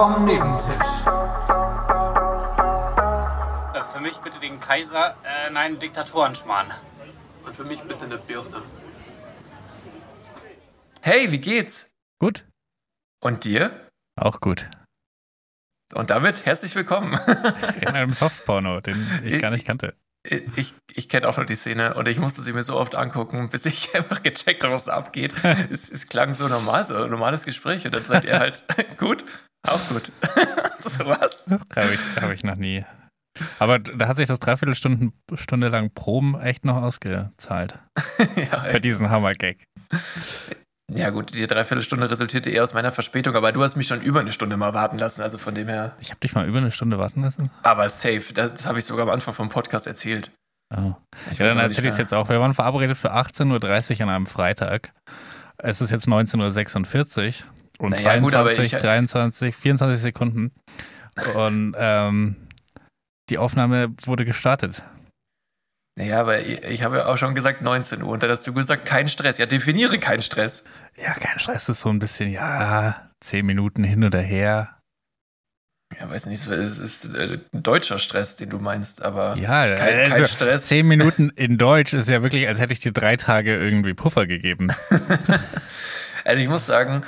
vom Nebentisch. Äh, Für mich bitte den Kaiser, äh, nein, Diktatorenschmarrn. Und für mich bitte eine Birne. Hey, wie geht's? Gut. Und dir? Auch gut. Und damit herzlich willkommen. In einem Softporno, den ich gar nicht kannte. Ich, ich kenne auch noch die Szene und ich musste sie mir so oft angucken, bis ich einfach gecheckt habe, was da abgeht. es, es klang so normal, so ein normales Gespräch. Und dann sagt er halt, gut, auch gut. so was. Habe ich, hab ich noch nie. Aber da hat sich das Dreiviertelstunde Stunde lang Proben echt noch ausgezahlt. ja, Für echt. diesen Hammer-Gag. ja, gut, die Dreiviertelstunde resultierte eher aus meiner Verspätung, aber du hast mich schon über eine Stunde mal warten lassen, also von dem her. Ich habe dich mal über eine Stunde warten lassen. Aber safe, das, habe ich sogar am Anfang vom Podcast erzählt. Oh. Ja, dann erzähle ich es jetzt auch. Wir waren verabredet für 18.30 Uhr an einem Freitag. Es ist jetzt 19.46 Uhr und Naja, gut, aber 22, ich- 23, 24 Sekunden. Und ähm, die Aufnahme wurde gestartet. Naja, aber ich, ich habe ja auch schon gesagt 19 Uhr und dann hast du gesagt, kein Stress. Ja, definiere keinen Stress. Ja, kein Stress, ist so ein bisschen, ja, 10 Minuten hin oder her. Ja, weiß nicht, es ist äh, deutscher Stress, den du meinst, aber Ja, kein, kein also, Stress. 10 Minuten in Deutsch ist ja wirklich, als hätte ich dir drei Tage irgendwie Puffer gegeben. Also ich muss sagen,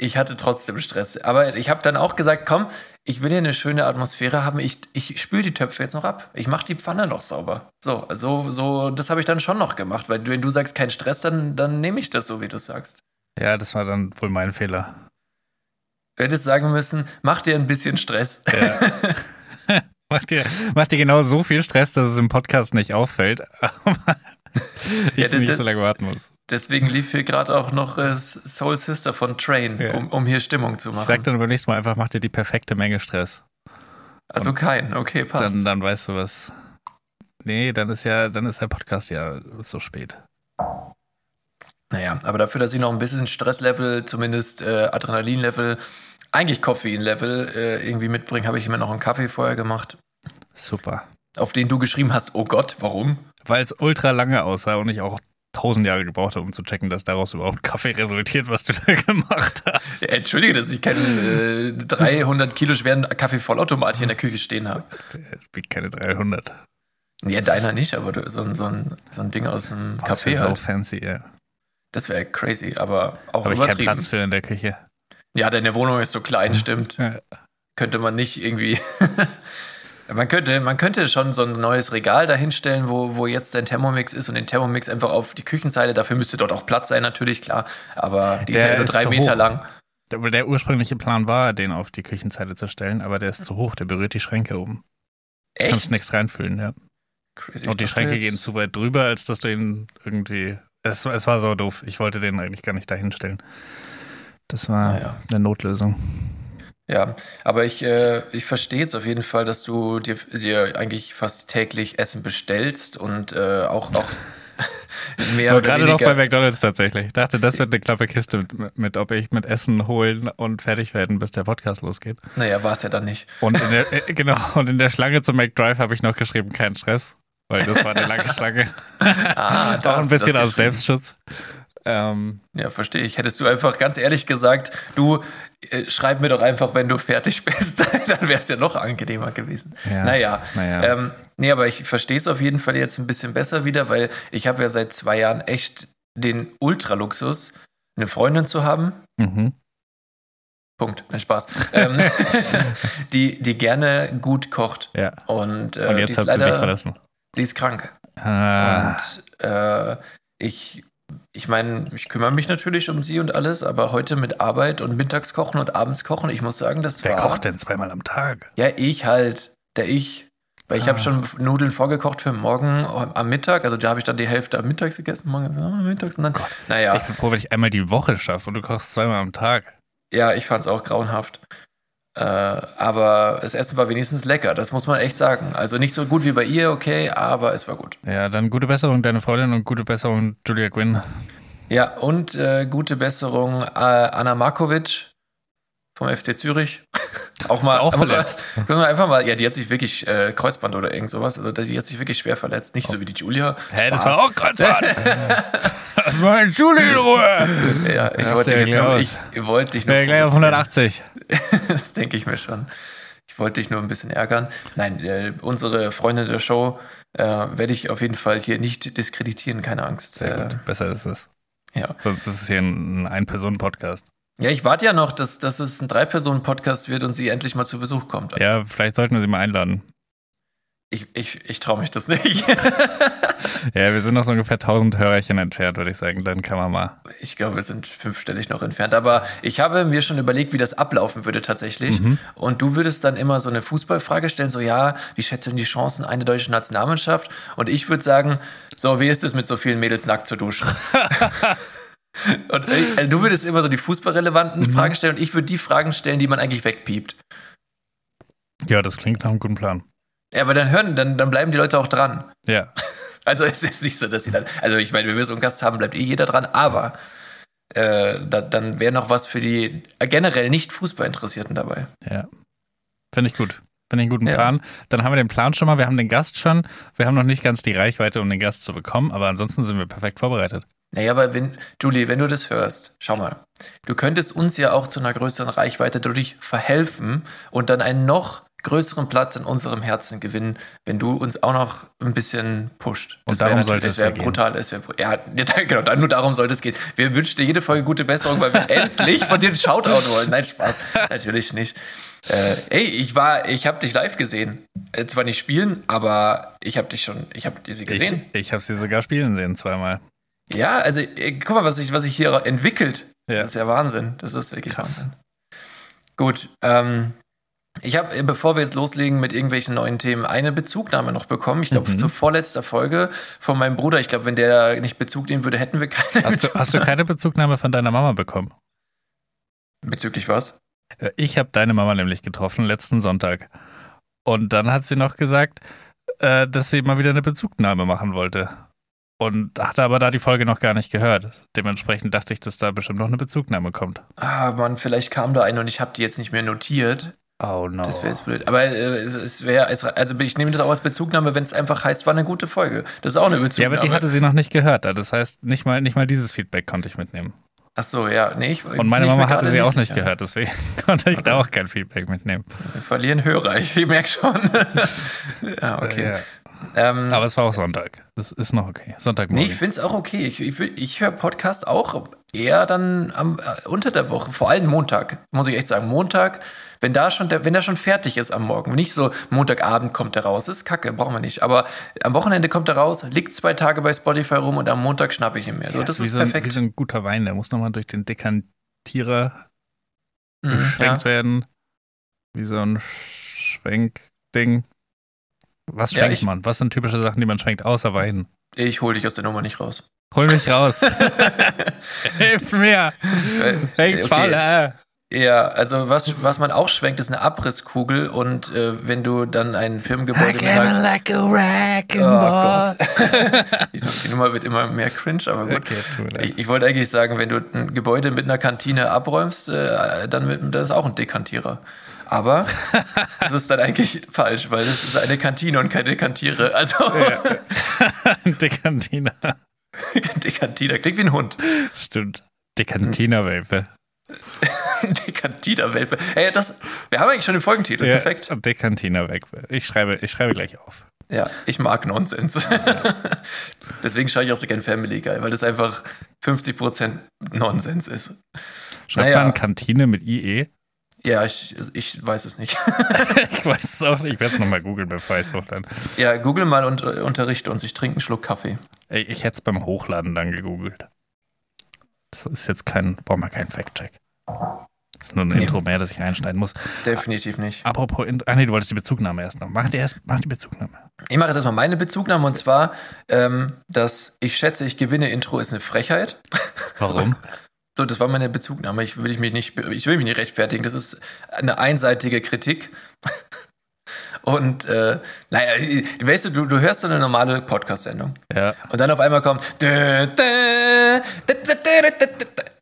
ich hatte trotzdem Stress. Aber ich habe dann auch gesagt, komm, ich will hier eine schöne Atmosphäre haben. Ich, ich spüle die Töpfe jetzt noch ab. Ich mache die Pfanne noch sauber. So, also, so, das habe ich dann schon noch gemacht, weil wenn du sagst, kein Stress, dann, dann nehme ich das so, wie du sagst. Ja, das war dann wohl mein Fehler. Du hättest sagen müssen, mach dir ein bisschen Stress. Ja. mach, dir, mach dir genau so viel Stress, dass es im Podcast nicht auffällt, aber ich Ja, nicht so lange warten muss. Deswegen lief hier gerade auch noch äh, Soul Sister von Train, Ja. um, um hier Stimmung zu Ich machen. sag dann beim nächsten Mal einfach, mach dir die perfekte Menge Stress. also kein, okay, passt. Dann, dann weißt du was. Nee, dann ist ja, dann ist der Podcast ja so spät. Naja, aber dafür, dass ich noch ein bisschen Stresslevel, zumindest äh, Adrenalinlevel, eigentlich Koffeinlevel äh, irgendwie mitbringe, habe ich mir noch einen Kaffee vorher gemacht, Super. Auf den du geschrieben hast, oh Gott, warum? Weil es ultra lange aussah und ich auch tausend Jahre gebraucht habe, um zu checken, dass daraus überhaupt Kaffee resultiert, was du da gemacht hast. Entschuldige, dass ich keinen äh, 300 Kilo schweren Kaffeevollautomat hier in der Küche stehen habe. Der wiegt keine 300. Ja, deiner nicht, aber du, so, ein- so, ein, so ein Ding aus dem Boah, das Café so halt. fancy, ja. Das wäre crazy, aber auch Habe ich keinen übertrieben. Platz für in der Küche. Ja, deine Wohnung ist so klein, stimmt. Ja. könnte man nicht irgendwie. Man, könnte, man könnte schon so ein neues Regal dahinstellen, wo, wo jetzt dein Thermomix ist und den Thermomix einfach auf die Küchenzeile. Dafür müsste dort auch Platz sein, natürlich, klar. Aber die ist Der ja nur ist drei Meter hoch. lang. Der, der ursprüngliche Plan war, den auf die Küchenzeile zu stellen, aber der ist zu hoch, der berührt die Schränke oben. Du kannst Echt? nichts reinfüllen, ja. Crazy. Und die Schränke gehen zu weit drüber, als dass du ihn irgendwie. Es, es war so doof. Ich wollte den eigentlich gar nicht dahinstellen. Das war Naja. eine Notlösung. Ja, aber ich, äh, ich verstehe jetzt auf jeden Fall, dass du dir, dir eigentlich fast täglich Essen bestellst und äh, auch, auch mehr Aber oder gerade noch bei McDonalds tatsächlich. Ich dachte, das wird eine klappe Kiste mit, mit, ob ich mit Essen holen und fertig werden, bis der Podcast losgeht. naja, war es ja dann nicht. Und in der, äh, genau, und in der Schlange zum McDrive habe ich noch geschrieben, kein Stress, weil das war eine lange Schlange. Ah, da Auch ein bisschen aus. Selbstschutz. Ähm, Ja, verstehe ich. Hättest du einfach ganz ehrlich gesagt, du äh, schreib mir doch einfach, wenn du fertig bist, dann wäre es ja noch angenehmer gewesen. Ja, naja. naja. Ähm, nee, aber ich verstehe es auf jeden Fall jetzt ein bisschen besser wieder, weil ich habe ja seit zwei Jahren echt den Ultraluxus, eine Freundin zu haben. mhm. Punkt, nein, Spaß. ähm, die, die gerne gut kocht. Ja. Und, äh, Und jetzt hat sie dich verlassen. sie ist krank. Ah, Und äh, ich, ich meine, ich kümmere mich natürlich um sie und alles, aber heute mit Arbeit und mittags kochen und abends kochen, ich muss sagen, das wer war. kocht denn zweimal am Tag? Ja, ich halt. Der ich. Weil ich Ah. habe schon Nudeln vorgekocht für morgen am Mittag. Also da habe ich dann die Hälfte am Mittags gegessen, morgen am mittags und dann. Naja, Ich bin froh, wenn ich einmal die Woche schaffe und du kochst zweimal am Tag. ja, ich fand es auch grauenhaft. Äh, aber das Essen war wenigstens lecker, das muss man echt sagen. Also nicht so gut wie bei ihr, okay, aber es war gut. Ja, dann gute Besserung, deine Freundin, und gute Besserung, Julia Gwynn. Ja, und äh, gute Besserung äh, Anna Markovic vom FC Zürich. auch mal auch man- verletzt. muss man einfach mal, ja, die hat sich wirklich äh, Kreuzband oder irgend sowas, also die hat sich wirklich schwer verletzt, nicht so wie die Julia. Hä, das Spaß. war auch Kreuzband. Lass mal Schule in Ruhe. Ja, ich wollte dich, aus. ich, ich wollte dich nur Wäre gleich auf provozieren. 180. Das denke ich mir schon. Ich wollte dich nur ein bisschen ärgern. Nein, äh, unsere Freunde der Show äh, werde ich auf jeden Fall hier nicht diskreditieren, keine Angst. Sehr Äh, gut. Besser ist es. ja. Sonst ist es hier ein Ein-Personen-Podcast. ja, ich warte ja noch, dass, dass es ein Drei-Personen-Podcast wird und sie endlich mal zu Besuch kommt. Ja, vielleicht sollten wir sie mal einladen. Ich, ich, ich traue mich das nicht. Ja, wir sind noch so ungefähr 1000 Hörerchen entfernt, würde ich sagen. Dann kann man mal. Ich glaube, wir sind fünfstellig noch entfernt. Aber ich habe mir schon überlegt, wie das ablaufen würde tatsächlich. Mhm. Und du würdest dann immer so eine Fußballfrage stellen, so ja, wie schätzt du denn die Chancen einer deutschen Nationalmannschaft? Und ich würde sagen, so, wie ist es mit so vielen Mädels nackt zu duschen? und äh, du würdest immer so die fußballrelevanten Mhm. Fragen stellen und ich würde die Fragen stellen, die man eigentlich wegpiept. Ja, das klingt nach einem guten Plan. Ja, aber dann hören, dann, dann bleiben die Leute auch dran. Ja. Also es ist nicht so, dass sie dann. Also ich meine, wenn wir so einen Gast haben, bleibt eh jeder dran, aber äh, da, dann wäre noch was für die generell nicht Fußballinteressierten dabei. Ja. Finde ich gut. Finde ich einen guten Ja. Plan. Dann haben wir den Plan schon mal, wir haben den Gast schon. Wir haben noch nicht ganz die Reichweite, um den Gast zu bekommen, aber ansonsten sind wir perfekt vorbereitet. Naja, aber wenn, Julie, wenn du das hörst, schau mal, du könntest uns ja auch zu einer größeren Reichweite dadurch verhelfen und dann einen noch größeren Platz in unserem Herzen gewinnen, wenn du uns auch noch ein bisschen pusht. Und Das darum wär sollte es ja wäre gehen. brutal. Das wär, ja, ja, genau, nur darum sollte es gehen. Wir wünschen dir jede Folge gute Besserung, weil wir endlich von dir einen Shoutout wollen. Nein, Spaß. Natürlich nicht. Äh, ey, ich war, ich habe dich live gesehen. Äh, zwar nicht spielen, aber ich habe dich schon, ich habe sie Ich, gesehen. ich habe sie sogar spielen sehen, zweimal. Ja, also äh, guck mal, was sich was sich hier entwickelt. Das Ja. ist ja Wahnsinn. Das ist wirklich Krass. Wahnsinn. Gut, ähm, ich habe, bevor wir jetzt loslegen mit irgendwelchen neuen Themen, eine Bezugnahme noch bekommen. Ich glaube, Mhm. zur vorletzter Folge von meinem Bruder. Ich glaube, wenn der nicht Bezug nehmen würde, hätten wir keine. Hast du, hast du keine Bezugnahme von deiner Mama bekommen? Bezüglich was? Äh, Ich habe deine Mama nämlich getroffen letzten Sonntag. Und dann hat sie noch gesagt, äh, dass sie mal wieder eine Bezugnahme machen wollte. Und hatte aber da die Folge noch gar nicht gehört. Dementsprechend dachte ich, dass da bestimmt noch eine Bezugnahme kommt. Ah, Mann, vielleicht kam da eine und ich habe die jetzt nicht mehr notiert. Oh no. Das wäre jetzt blöd. Aber äh, es, wäre, also ich nehme das auch als Bezugnahme, wenn es einfach heißt, war eine gute Folge. Das ist auch eine ja, Bezugnahme. aber die hatte sie noch nicht gehört. Das heißt, nicht mal, nicht mal dieses Feedback konnte ich mitnehmen. Ach so, ja. Nee, ich, Und meine Mama hatte sie auch nicht sicher. gehört. Deswegen konnte ich da Okay. auch kein Feedback mitnehmen. Wir verlieren Hörer, ich merke schon. ja, okay. Ja. Ähm, Aber es war auch Sonntag. Das ist noch okay. nee, Sonntagmorgen. ich finde es auch okay. Ich, ich, ich höre Podcast auch eher dann am, äh, unter der Woche, vor allem Montag, muss ich echt sagen. Montag, wenn da schon der, wenn der schon fertig ist am Morgen. Nicht so Montagabend kommt der raus, das ist kacke, brauchen wir nicht. Aber am Wochenende kommt er raus, liegt zwei Tage bei Spotify rum und am Montag schnappe ich ihn mir. So, Ja, das wie ist so, ein, perfekt. wie so ein guter Wein. Der muss nochmal durch den Dekantierer Mhm, geschwenkt ja. werden. Wie so ein Schwenkding. Was Ja, schwenkt ich- man? Was sind typische Sachen, die man schwenkt, außer Wein? Ich hole dich aus der Nummer nicht raus. Hol mich raus. Hilf mir. Äh, Ich falle. Ja, also was, was man auch schwenkt, ist eine Abrisskugel und äh, wenn du dann ein Firmengebäude einer like a wrecking Oh Gott. die, die Nummer wird immer mehr cringe, aber gut. Okay. Ich, ich wollte eigentlich sagen, wenn du ein Gebäude mit einer Kantine abräumst, äh, dann mit, das ist auch ein Dekantierer. Aber das ist dann eigentlich falsch, weil das ist eine Kantine und keine Dekantiere. Also Ja. Dekantina. Dekantiner klingt wie ein Hund. Stimmt. Dekantina-Welpe. Dekantiner-Welpe. Ey, das, wir haben eigentlich schon den Folgentitel. Ja, Perfekt. Dekantina-Welpe. Ich schreibe, ich schreibe gleich auf. Ja, ich mag Nonsens. Deswegen schaue ich auch so gern Family Guy, weil das einfach 50% Nonsens ist. Schreibt Naja. man Kantine mit IE? Ja, ich, ich weiß es nicht. Ich weiß es auch nicht. Ich werde es nochmal googeln, bevor ich es hochlade. Ja, google mal und äh, unterrichte uns. Ich trinke einen Schluck Kaffee. Ey, Ich hätte es beim Hochladen dann gegoogelt. Das ist jetzt kein, brauchen wir keinen Fact-Check. Das ist nur ein Nee. Intro mehr, das ich einschneiden muss. Definitiv nicht. Apropos, ach nee, du wolltest die Bezugnahme erst noch. Mach die erst, mach die Bezugnahme. Ich mache jetzt erstmal meine Bezugnahme und zwar, ähm, dass ich schätze, ich gewinne Intro ist eine Frechheit. Warum? So, das war meine Bezugnahme. Ich will mich nicht, ich will mich nicht rechtfertigen. Das ist eine einseitige Kritik. Und äh, naja, weißt du, du, du hörst so eine normale Podcast-Sendung. ja. Und dann auf einmal kommt.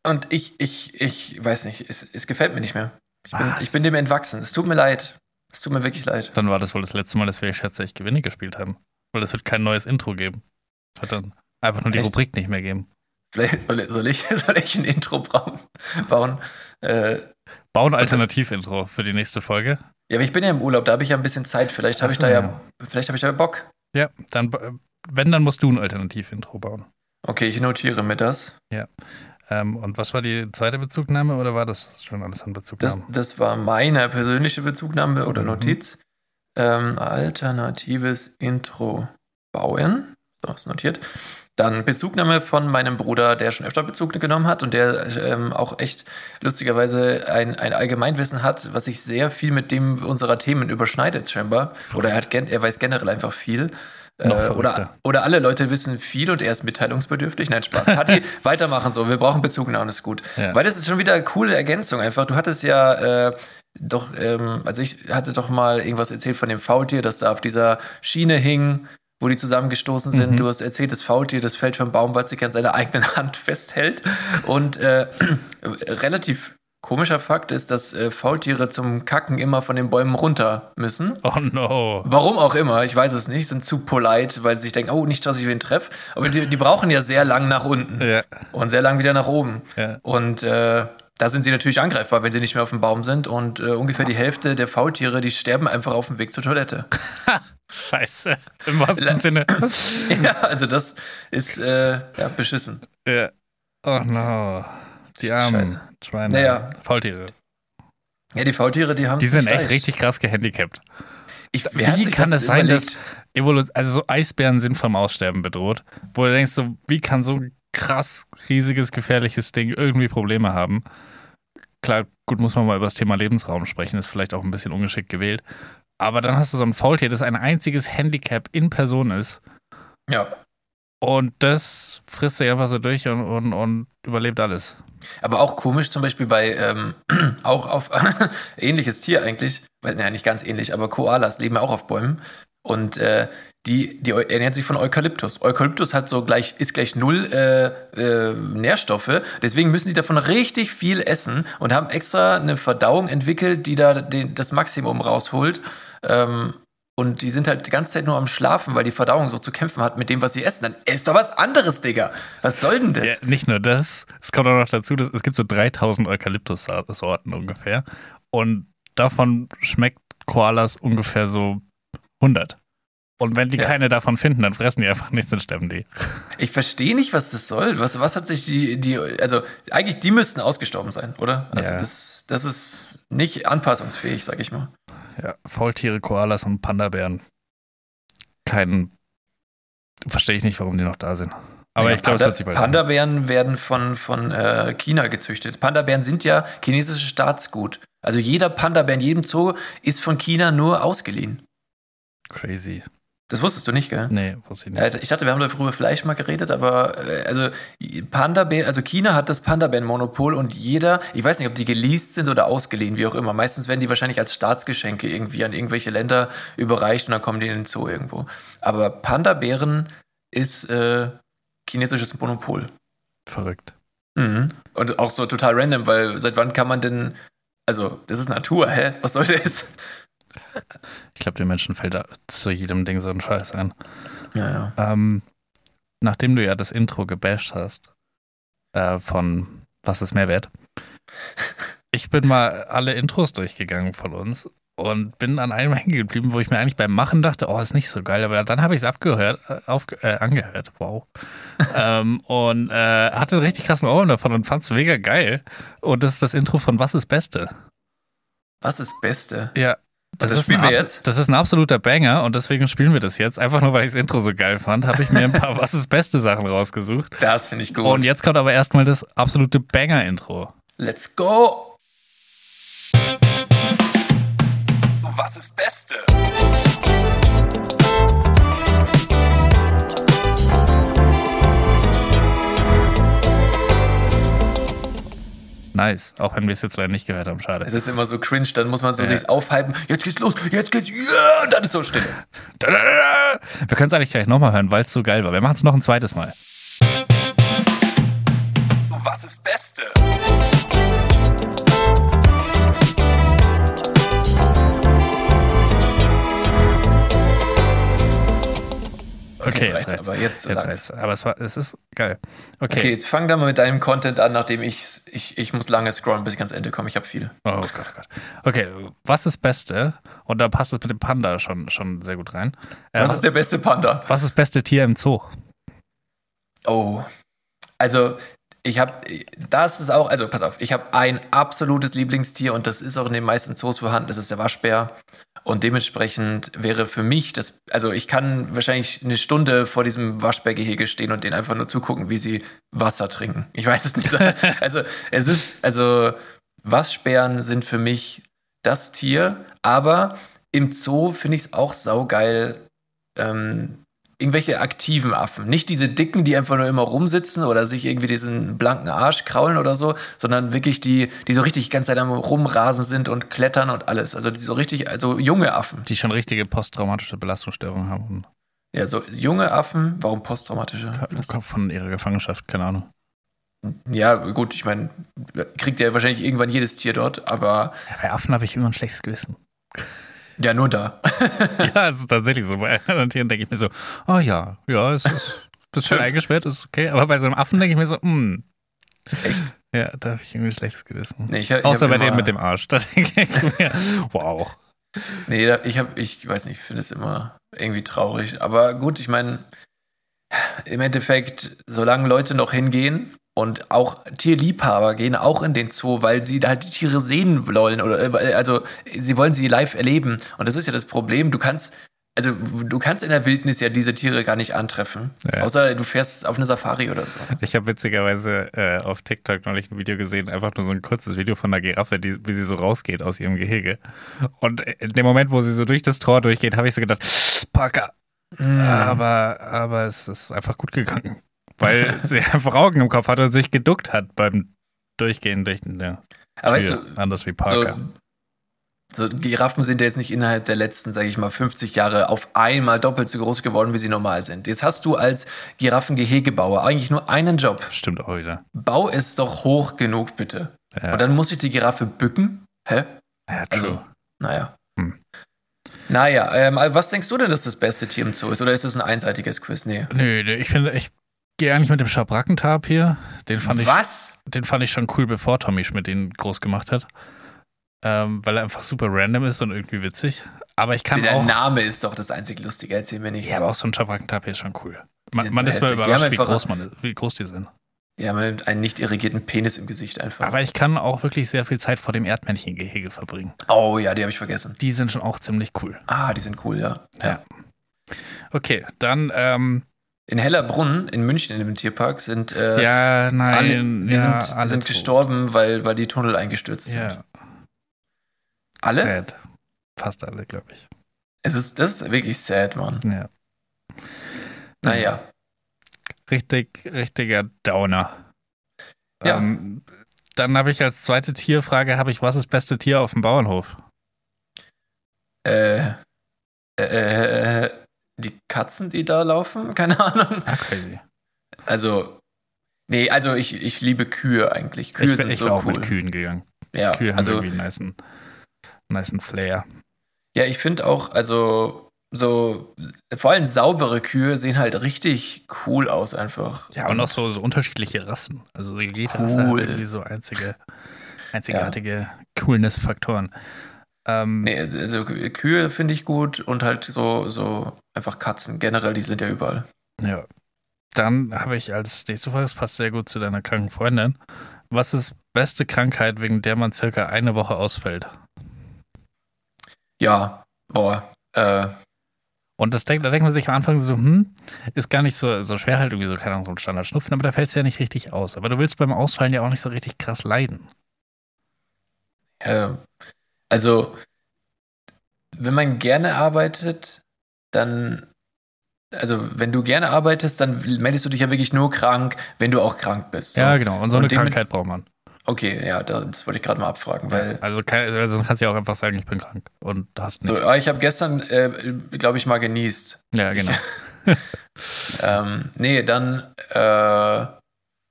Und ich, ich, ich weiß nicht, es, es gefällt mir nicht mehr. Ich bin, ich bin dem entwachsen. Es tut mir leid. Es tut mir wirklich leid. Dann war das wohl das letzte Mal, dass wir Ich schätze, ich gewinne gespielt haben. Weil es wird kein neues Intro geben. Es wird dann einfach nur die Echt? Rubrik nicht mehr geben. Vielleicht soll, soll, ich, soll ich ein Intro bauen? bauen? Äh, bauen Alternativ-Intro für die nächste Folge. Ja, aber ich bin ja im Urlaub, da habe ich ja ein bisschen Zeit. Vielleicht habe ich da ja, ja. vielleicht habe ich da Bock. Ja, dann, wenn, dann musst du ein Alternativ-Intro bauen. Okay, ich notiere mir das. Ja. Ähm, und was war die zweite Bezugnahme oder war das schon alles an Bezugnahmen? Das, das war meine persönliche Bezugnahme oder mhm. Notiz. Ähm, alternatives Intro bauen. So, ist notiert. Dann Bezugnahme von meinem Bruder, der schon öfter Bezug genommen hat und der ähm, auch echt lustigerweise ein, ein Allgemeinwissen hat, was sich sehr viel mit dem unserer Themen überschneidet, scheinbar. Oder er, hat, er weiß generell einfach viel. Äh, oder, oder alle Leute wissen viel und er ist mitteilungsbedürftig. Nein, Spaß. Party, weitermachen so. Wir brauchen Bezugnahmen, ist gut. Ja. Weil das ist schon wieder eine coole Ergänzung einfach. Du hattest ja äh, doch, ähm, also ich hatte doch mal irgendwas erzählt von dem Faultier, das da auf dieser Schiene hing wo die zusammengestoßen sind. Mhm. Du hast erzählt, das Faultier, das fällt vom Baum, weil es sich an seiner eigenen Hand festhält. Und äh, relativ komischer Fakt ist, dass äh, Faultiere zum Kacken immer von den Bäumen runter müssen. Oh no. Warum auch immer, ich weiß es nicht, sind zu polite, weil sie sich denken, oh, nicht, dass ich wen treffe. Aber die, die brauchen ja sehr lang nach unten ja. und sehr lang wieder nach oben. Ja. Und äh, da sind sie natürlich angreifbar, wenn sie nicht mehr auf dem Baum sind. Und äh, ungefähr die Hälfte der Faultiere, die sterben einfach auf dem Weg zur Toilette. Scheiße. Im wahrsten Sinne. ja, also das ist äh, ja, beschissen. Ja. Oh no. Die armen Schweine. Naja. Faultiere. Ja, die Faultiere, die haben Die sind echt richtig krass gehandicapt. Ich, wie kann es das sein, dass Evolution, also so Eisbären sind vom Aussterben bedroht, wo du denkst, so, wie kann so ein krass riesiges, gefährliches Ding irgendwie Probleme haben? Klar, gut, muss man mal über das Thema Lebensraum sprechen, ist vielleicht auch ein bisschen ungeschickt gewählt. Aber dann hast du so ein Faultier, das ein einziges Handicap in Person ist. Ja. Und das frisst sich einfach so durch und, und, und überlebt alles. Aber auch komisch zum Beispiel bei, ähm, auch auf ähnliches Tier eigentlich, weil, naja, nicht ganz ähnlich, aber Koalas leben ja auch auf Bäumen. Und äh, die, die ernähren sich von Eukalyptus. Eukalyptus hat so gleich, ist gleich null äh, äh, Nährstoffe. Deswegen müssen die davon richtig viel essen und haben extra eine Verdauung entwickelt, die da den, das Maximum rausholt. Ähm, und die sind halt die ganze Zeit nur am Schlafen, weil die Verdauung so zu kämpfen hat mit dem, was sie essen. Dann isst doch was anderes, Digga. Was soll denn das? Ja, nicht nur das. Es kommt auch noch dazu, dass es gibt so 3000 Eukalyptus-Sorten ungefähr. Und davon schmeckt Koalas ungefähr so 100. Und wenn die ja. keine davon finden, dann fressen die einfach nichts und sterben die. Ich verstehe nicht, was das soll. Was, was hat sich die, die, also eigentlich, die müssten ausgestorben sein, oder? Also ja. das, das ist nicht anpassungsfähig, sag ich mal. Ja, Faultiere, Koalas und Panda-Bären. Kein. Verstehe ich nicht, warum die noch da sind. Aber ja, ich glaube, es wird sich bald. Panda-Bären werden von, von äh, China gezüchtet. Panda-Bären sind ja chinesisches Staatsgut. Also jeder Panda-Bär in jedem Zoo ist von China nur ausgeliehen. Crazy. Das wusstest du nicht, gell? Nee, wusste ich nicht. Ich dachte, wir haben darüber vielleicht mal geredet, aber äh, also Panda Bär, also China hat das Panda Bär Monopol und jeder, ich weiß nicht, ob die geleast sind oder ausgeliehen, wie auch immer. Meistens werden die wahrscheinlich als Staatsgeschenke irgendwie an irgendwelche Länder überreicht und dann kommen die in den Zoo irgendwo. Aber Panda Bären ist äh, chinesisches Monopol. Verrückt. Mhm. Und auch so total random, weil seit wann kann man denn, also das ist Natur, hä? Was soll das? Ich glaube, den Menschen fällt da zu jedem Ding so ein Scheiß ein. Ja, ja. Ähm, nachdem du ja das Intro gebasht hast äh, von Was ist Mehrwert, ich bin mal alle Intros durchgegangen von uns und bin an einem hängen geblieben, wo ich mir eigentlich beim Machen dachte, oh, ist nicht so geil, aber dann habe ich es abgehört, äh, auf, äh, angehört, wow. ähm, und äh, hatte einen richtig krassen Ohren davon und fand es mega geil. Und das ist das Intro von Was ist Beste? Was ist Beste? Ja, das, das spielen wir jetzt? Das ist ein absoluter Banger und deswegen spielen wir das jetzt. Einfach nur, weil ich das Intro so geil fand, habe ich mir ein paar Was ist beste Sachen rausgesucht. Das finde ich gut. Und jetzt kommt aber erstmal das absolute Banger-Intro. Let's go! Was ist Beste? Nice, auch wenn wir es jetzt leider nicht gehört haben, schade. Es ist immer so cringe, dann muss man so ja. sich aufhypen, jetzt geht's los, jetzt geht's, ja, yeah! und dann ist so still. Wir können es eigentlich gleich nochmal hören, weil es so geil war. Wir machen es noch ein zweites Mal. Was ist Beste? Okay, jetzt jetzt reicht's, reicht's. aber jetzt, Jetzt heißt Aber es, war, es ist geil. Okay. Okay, jetzt fang da mal mit deinem Content an, nachdem ich, ich, ich muss lange scrollen, bis ich ans Ende komme. Ich habe viel. Oh Gott, oh Gott. Okay, was ist Beste? Und da passt es mit dem Panda schon, schon sehr gut rein. Äh, Was ist der beste Panda? was ist das beste Tier im Zoo? Oh, also ich habe, das ist auch, also pass auf, ich habe ein absolutes Lieblingstier und das ist auch in den meisten Zoos vorhanden, das ist der Waschbär. Und dementsprechend wäre für mich das, also ich kann wahrscheinlich eine Stunde vor diesem Waschbärgehege stehen und denen einfach nur zugucken, wie sie Wasser trinken. Ich weiß es nicht. Also es ist, also Waschbären sind für mich das Tier, aber im Zoo finde ich es auch saugeil, ähm, irgendwelche aktiven Affen. Nicht diese dicken, die einfach nur immer rumsitzen oder sich irgendwie diesen blanken Arsch kraulen oder so, sondern wirklich die, die so richtig die ganze Zeit am Rumrasen sind und klettern und alles. Also die so richtig, also junge Affen. Die schon richtige posttraumatische Belastungsstörungen haben. Ja, so junge Affen, warum posttraumatische? Kommt von ihrer Gefangenschaft, keine Ahnung. Ja, gut, ich meine, kriegt ja wahrscheinlich irgendwann jedes Tier dort, aber Ja, bei Affen habe ich immer ein schlechtes Gewissen. Ja, nur da. ja, es ist tatsächlich so. Bei anderen Tieren denke ich mir so, oh ja, ja, es ist ein bisschen eingesperrt, ist okay. Aber bei so einem Affen denke ich mir so, hm. Echt? Ja, da habe ich irgendwie schlechtes Gewissen. Nee, ich ich Außer hab bei denen mit dem Arsch. Da denke ich mir, wow. Nee, ich habe, ich weiß nicht, ich finde es immer irgendwie traurig. Aber gut, ich meine, im Endeffekt, solange Leute noch hingehen und auch Tierliebhaber gehen auch in den Zoo, weil sie halt die Tiere sehen wollen oder äh, also sie wollen sie live erleben. Und das ist ja das Problem. Du kannst also du kannst in der Wildnis ja diese Tiere gar nicht antreffen. Ja. Außer du fährst auf eine Safari oder so. Ich habe witzigerweise äh, auf TikTok neulich ein Video gesehen, einfach nur so ein kurzes Video von einer Giraffe, die, wie sie so rausgeht aus ihrem Gehege. Und in dem Moment, wo sie so durch das Tor durchgeht, habe ich so gedacht, Parker. Mhm. Aber, aber es ist einfach gut gegangen. Weil sie einfach Augen im Kopf hatte und sich geduckt hat beim Durchgehen durch eine Aber weißt Tür. du, Anders wie so, Parker. so Giraffen sind ja jetzt nicht innerhalb der letzten, sage ich mal, 50 Jahre auf einmal doppelt so groß geworden, wie sie normal sind. Jetzt hast du als Giraffengehegebauer eigentlich nur einen Job. Stimmt auch wieder. Bau es doch hoch genug, bitte. Ja, Und dann muss sich die Giraffe bücken? Hä? ja true. Also, naja. Hm. Naja, ähm, was denkst du denn, dass das beste Tier im Zoo ist? Oder ist das ein einseitiges Quiz? Nee. Nö, nö, ich finde, ich gehe eigentlich mit dem Schabrackentarp Den fand ich, was? den fand ich schon cool, bevor Tommy Schmidt ihn groß gemacht hat. Ähm, weil er einfach super random ist und irgendwie witzig. Aber ich kann Der auch. Name ist doch das einzig Lustige. Erzähl mir nichts. Ja, aber auch so ein Schabrackentarp ist schon cool. Man, man ist mal überrascht, wie groß, man, wie groß die sind. Ja, mit einem nicht irrigierten Penis im Gesicht einfach. Aber ich kann auch wirklich sehr viel Zeit vor dem Erdmännchengehege verbringen. oh ja, die habe ich vergessen. Die sind schon auch ziemlich cool. Ah, die sind cool, ja. Ja. Okay, dann, ähm, In Hellerbrunn in München in dem Tierpark sind äh, ja, nein, alle, die ja, sind, die sind gestorben, weil, weil die Tunnel eingestürzt sind. Ja. Alle? Sad. Fast alle, glaube ich. Es ist, das ist wirklich sad, Mann. Ja. Naja. Richtig, richtiger Downer. Ja. Ähm, dann habe ich als zweite Tierfrage, habe ich, was ist das beste Tier auf dem Bauernhof? Äh, äh, äh, die Katzen, die da laufen? Keine Ahnung. Ah, crazy. Also, nee, also ich, ich liebe Kühe eigentlich. Kühe ich bin, sind ich so auch cool. mit Kühen gegangen. Ja, Kühe haben also, irgendwie einen niceen, niceen Flair. ja, ich finde auch, also so, vor allem saubere Kühe sehen halt richtig cool aus einfach. Ja, und auch so, so unterschiedliche Rassen. Also jede Rasse hat Cool. irgendwie so einzige, einzigartige Coolness-Faktoren. Ähm, Nee, also Kühe finde ich gut und halt so, so einfach Katzen. Generell, die sind ja überall. Ja. Dann habe ich als nächste Frage, das passt sehr gut zu deiner kranken Freundin. Was ist beste Krankheit, wegen der man circa eine Woche ausfällt? Ja, boah, äh, Und das denkt, da denkt man sich am Anfang so, hm, ist gar nicht so, so schwer halt irgendwie so, keine Ahnung, so ein Standardschnupfen, aber da fällt es ja nicht richtig aus. Aber du willst beim Ausfallen ja auch nicht so richtig krass leiden. äh, also, wenn man gerne arbeitet, dann, also wenn du gerne arbeitest, dann meldest du dich ja wirklich nur krank, wenn du auch krank bist. So. Ja, genau. Und so Und eine dem- Krankheit braucht man. Okay, ja, das wollte ich gerade mal abfragen, weil Also, kein, also sonst kannst du ja auch einfach sagen, ich bin krank und hast so, nichts. ah, ich habe gestern, äh, glaube ich, mal genießt. ja, genau. Ähm, nee, dann, äh,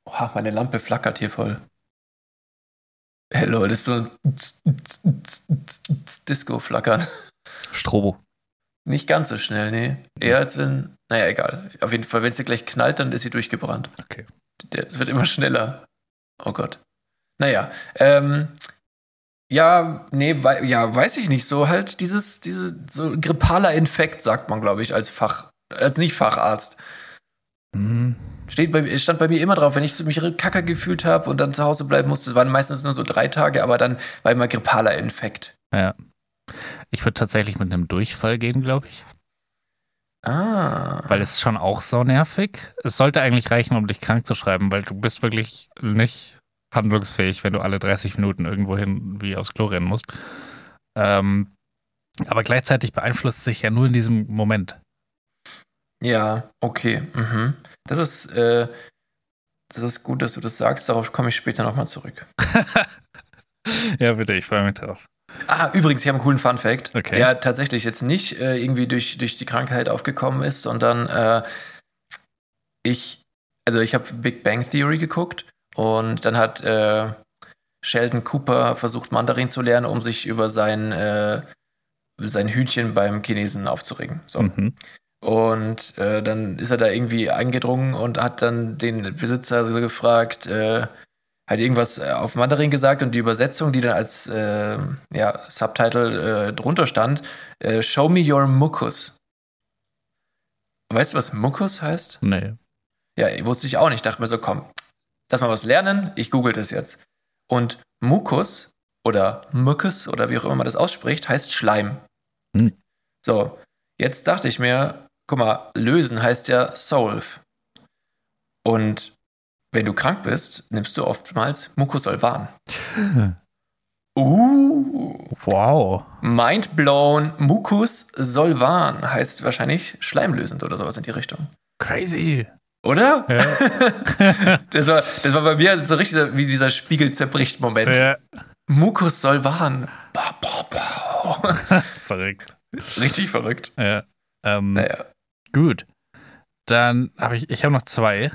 oha, meine Lampe flackert hier voll. Hello, das ist so ein Disco-Flackern. Strobo. Nicht ganz so schnell, nee. Eher als wenn, naja, egal. Auf jeden Fall, wenn sie gleich knallt, dann ist sie durchgebrannt. Okay. Es wird immer schneller. Oh Gott. Naja, ähm, ja, nee, wei ja, weiß ich nicht. So halt dieses, dieses, so grippaler Infekt, sagt man, glaube ich, als Fach, als Nicht-Facharzt. Hm. Steht bei, stand bei mir immer drauf, wenn ich mich kacker gefühlt habe und dann zu Hause bleiben musste. Es waren meistens nur so drei Tage, aber dann war immer grippaler Infekt. Ja. Ich würde tatsächlich mit einem Durchfall gehen, glaube ich. Ah. Weil es ist schon auch so nervig. Es sollte eigentlich reichen, um dich krank zu schreiben, weil du bist wirklich nicht handlungsfähig, wenn du alle 30 Minuten irgendwo hin wie aufs Klo rennen musst. Ähm, aber gleichzeitig beeinflusst sich ja nur in diesem Moment. Ja, okay. Mhm. Das ist, äh, das ist gut, dass du das sagst. Darauf komme ich später nochmal zurück. ja, bitte, ich freue mich drauf. Ah, übrigens, ich habe einen coolen Fun Fact, Okay. der tatsächlich jetzt nicht äh, irgendwie durch, durch die Krankheit aufgekommen ist, sondern äh, ich, also ich habe Big Bang Theory geguckt und dann hat äh, Sheldon Cooper versucht, Mandarin zu lernen, um sich über sein, äh, sein Hühnchen beim Chinesen aufzuregen. So. Mhm. Und äh, dann ist er da irgendwie eingedrungen und hat dann den Besitzer so gefragt, äh, hat irgendwas äh, auf Mandarin gesagt und die Übersetzung, die dann als äh, ja, Subtitle äh, drunter stand, äh, Show me your mucus. Weißt du, was Mucus heißt? Nee. Ja, wusste ich auch nicht. Dachte mir so, komm, lass mal was lernen. Ich google das jetzt. Und Mucus oder Mucus oder wie auch immer man das ausspricht, heißt Schleim. Hm. So, jetzt dachte ich mir, guck mal, lösen heißt ja solve. Und wenn du krank bist, nimmst du oftmals Mucosolvan. Uh, Wow. mind blown. Mucus solvan heißt wahrscheinlich schleimlösend oder sowas in die Richtung. Crazy. Oder? Ja. Das war, das war bei mir so richtig wie dieser Spiegel zerbricht Moment. ja. Mucus Solvan. Ba, ba, ba. Verrückt. Richtig verrückt. Ja. Ähm, Naja. Gut. Dann habe ich, ich habe noch zwei.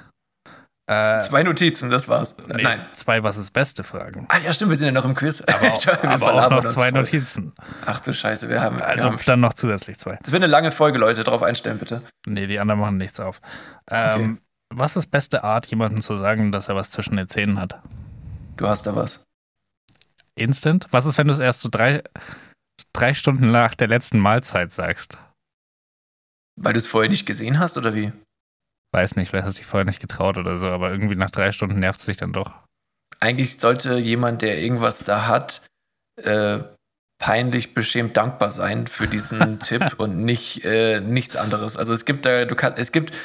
Äh, Zwei Notizen, das war's. nee, Nein. Zwei Was ist Beste Fragen. Ah ja, stimmt, wir sind ja noch im Quiz. Aber, auch- aber auch noch zwei. Notizen. Ach du Scheiße, wir haben. Also wir haben dann noch zusätzlich zwei. das wird eine lange Folge, Leute, drauf einstellen, bitte. Nee, die anderen machen nichts auf. Ähm, Was ist beste Art, jemandem zu sagen, dass er was zwischen den Zähnen hat? Du hast da was. Instant? Was ist, wenn du es erst so drei, drei Stunden nach der letzten Mahlzeit sagst? Weil du es vorher nicht gesehen hast, oder wie? Weiß nicht, vielleicht hast du dich vorher nicht getraut oder so, aber irgendwie nach drei Stunden nervt es dich dann doch. Eigentlich sollte jemand, der irgendwas da hat, äh, peinlich, beschämt dankbar sein für diesen Tipp und nicht äh, nichts anderes. Also es gibt da, du kannst, es gibt,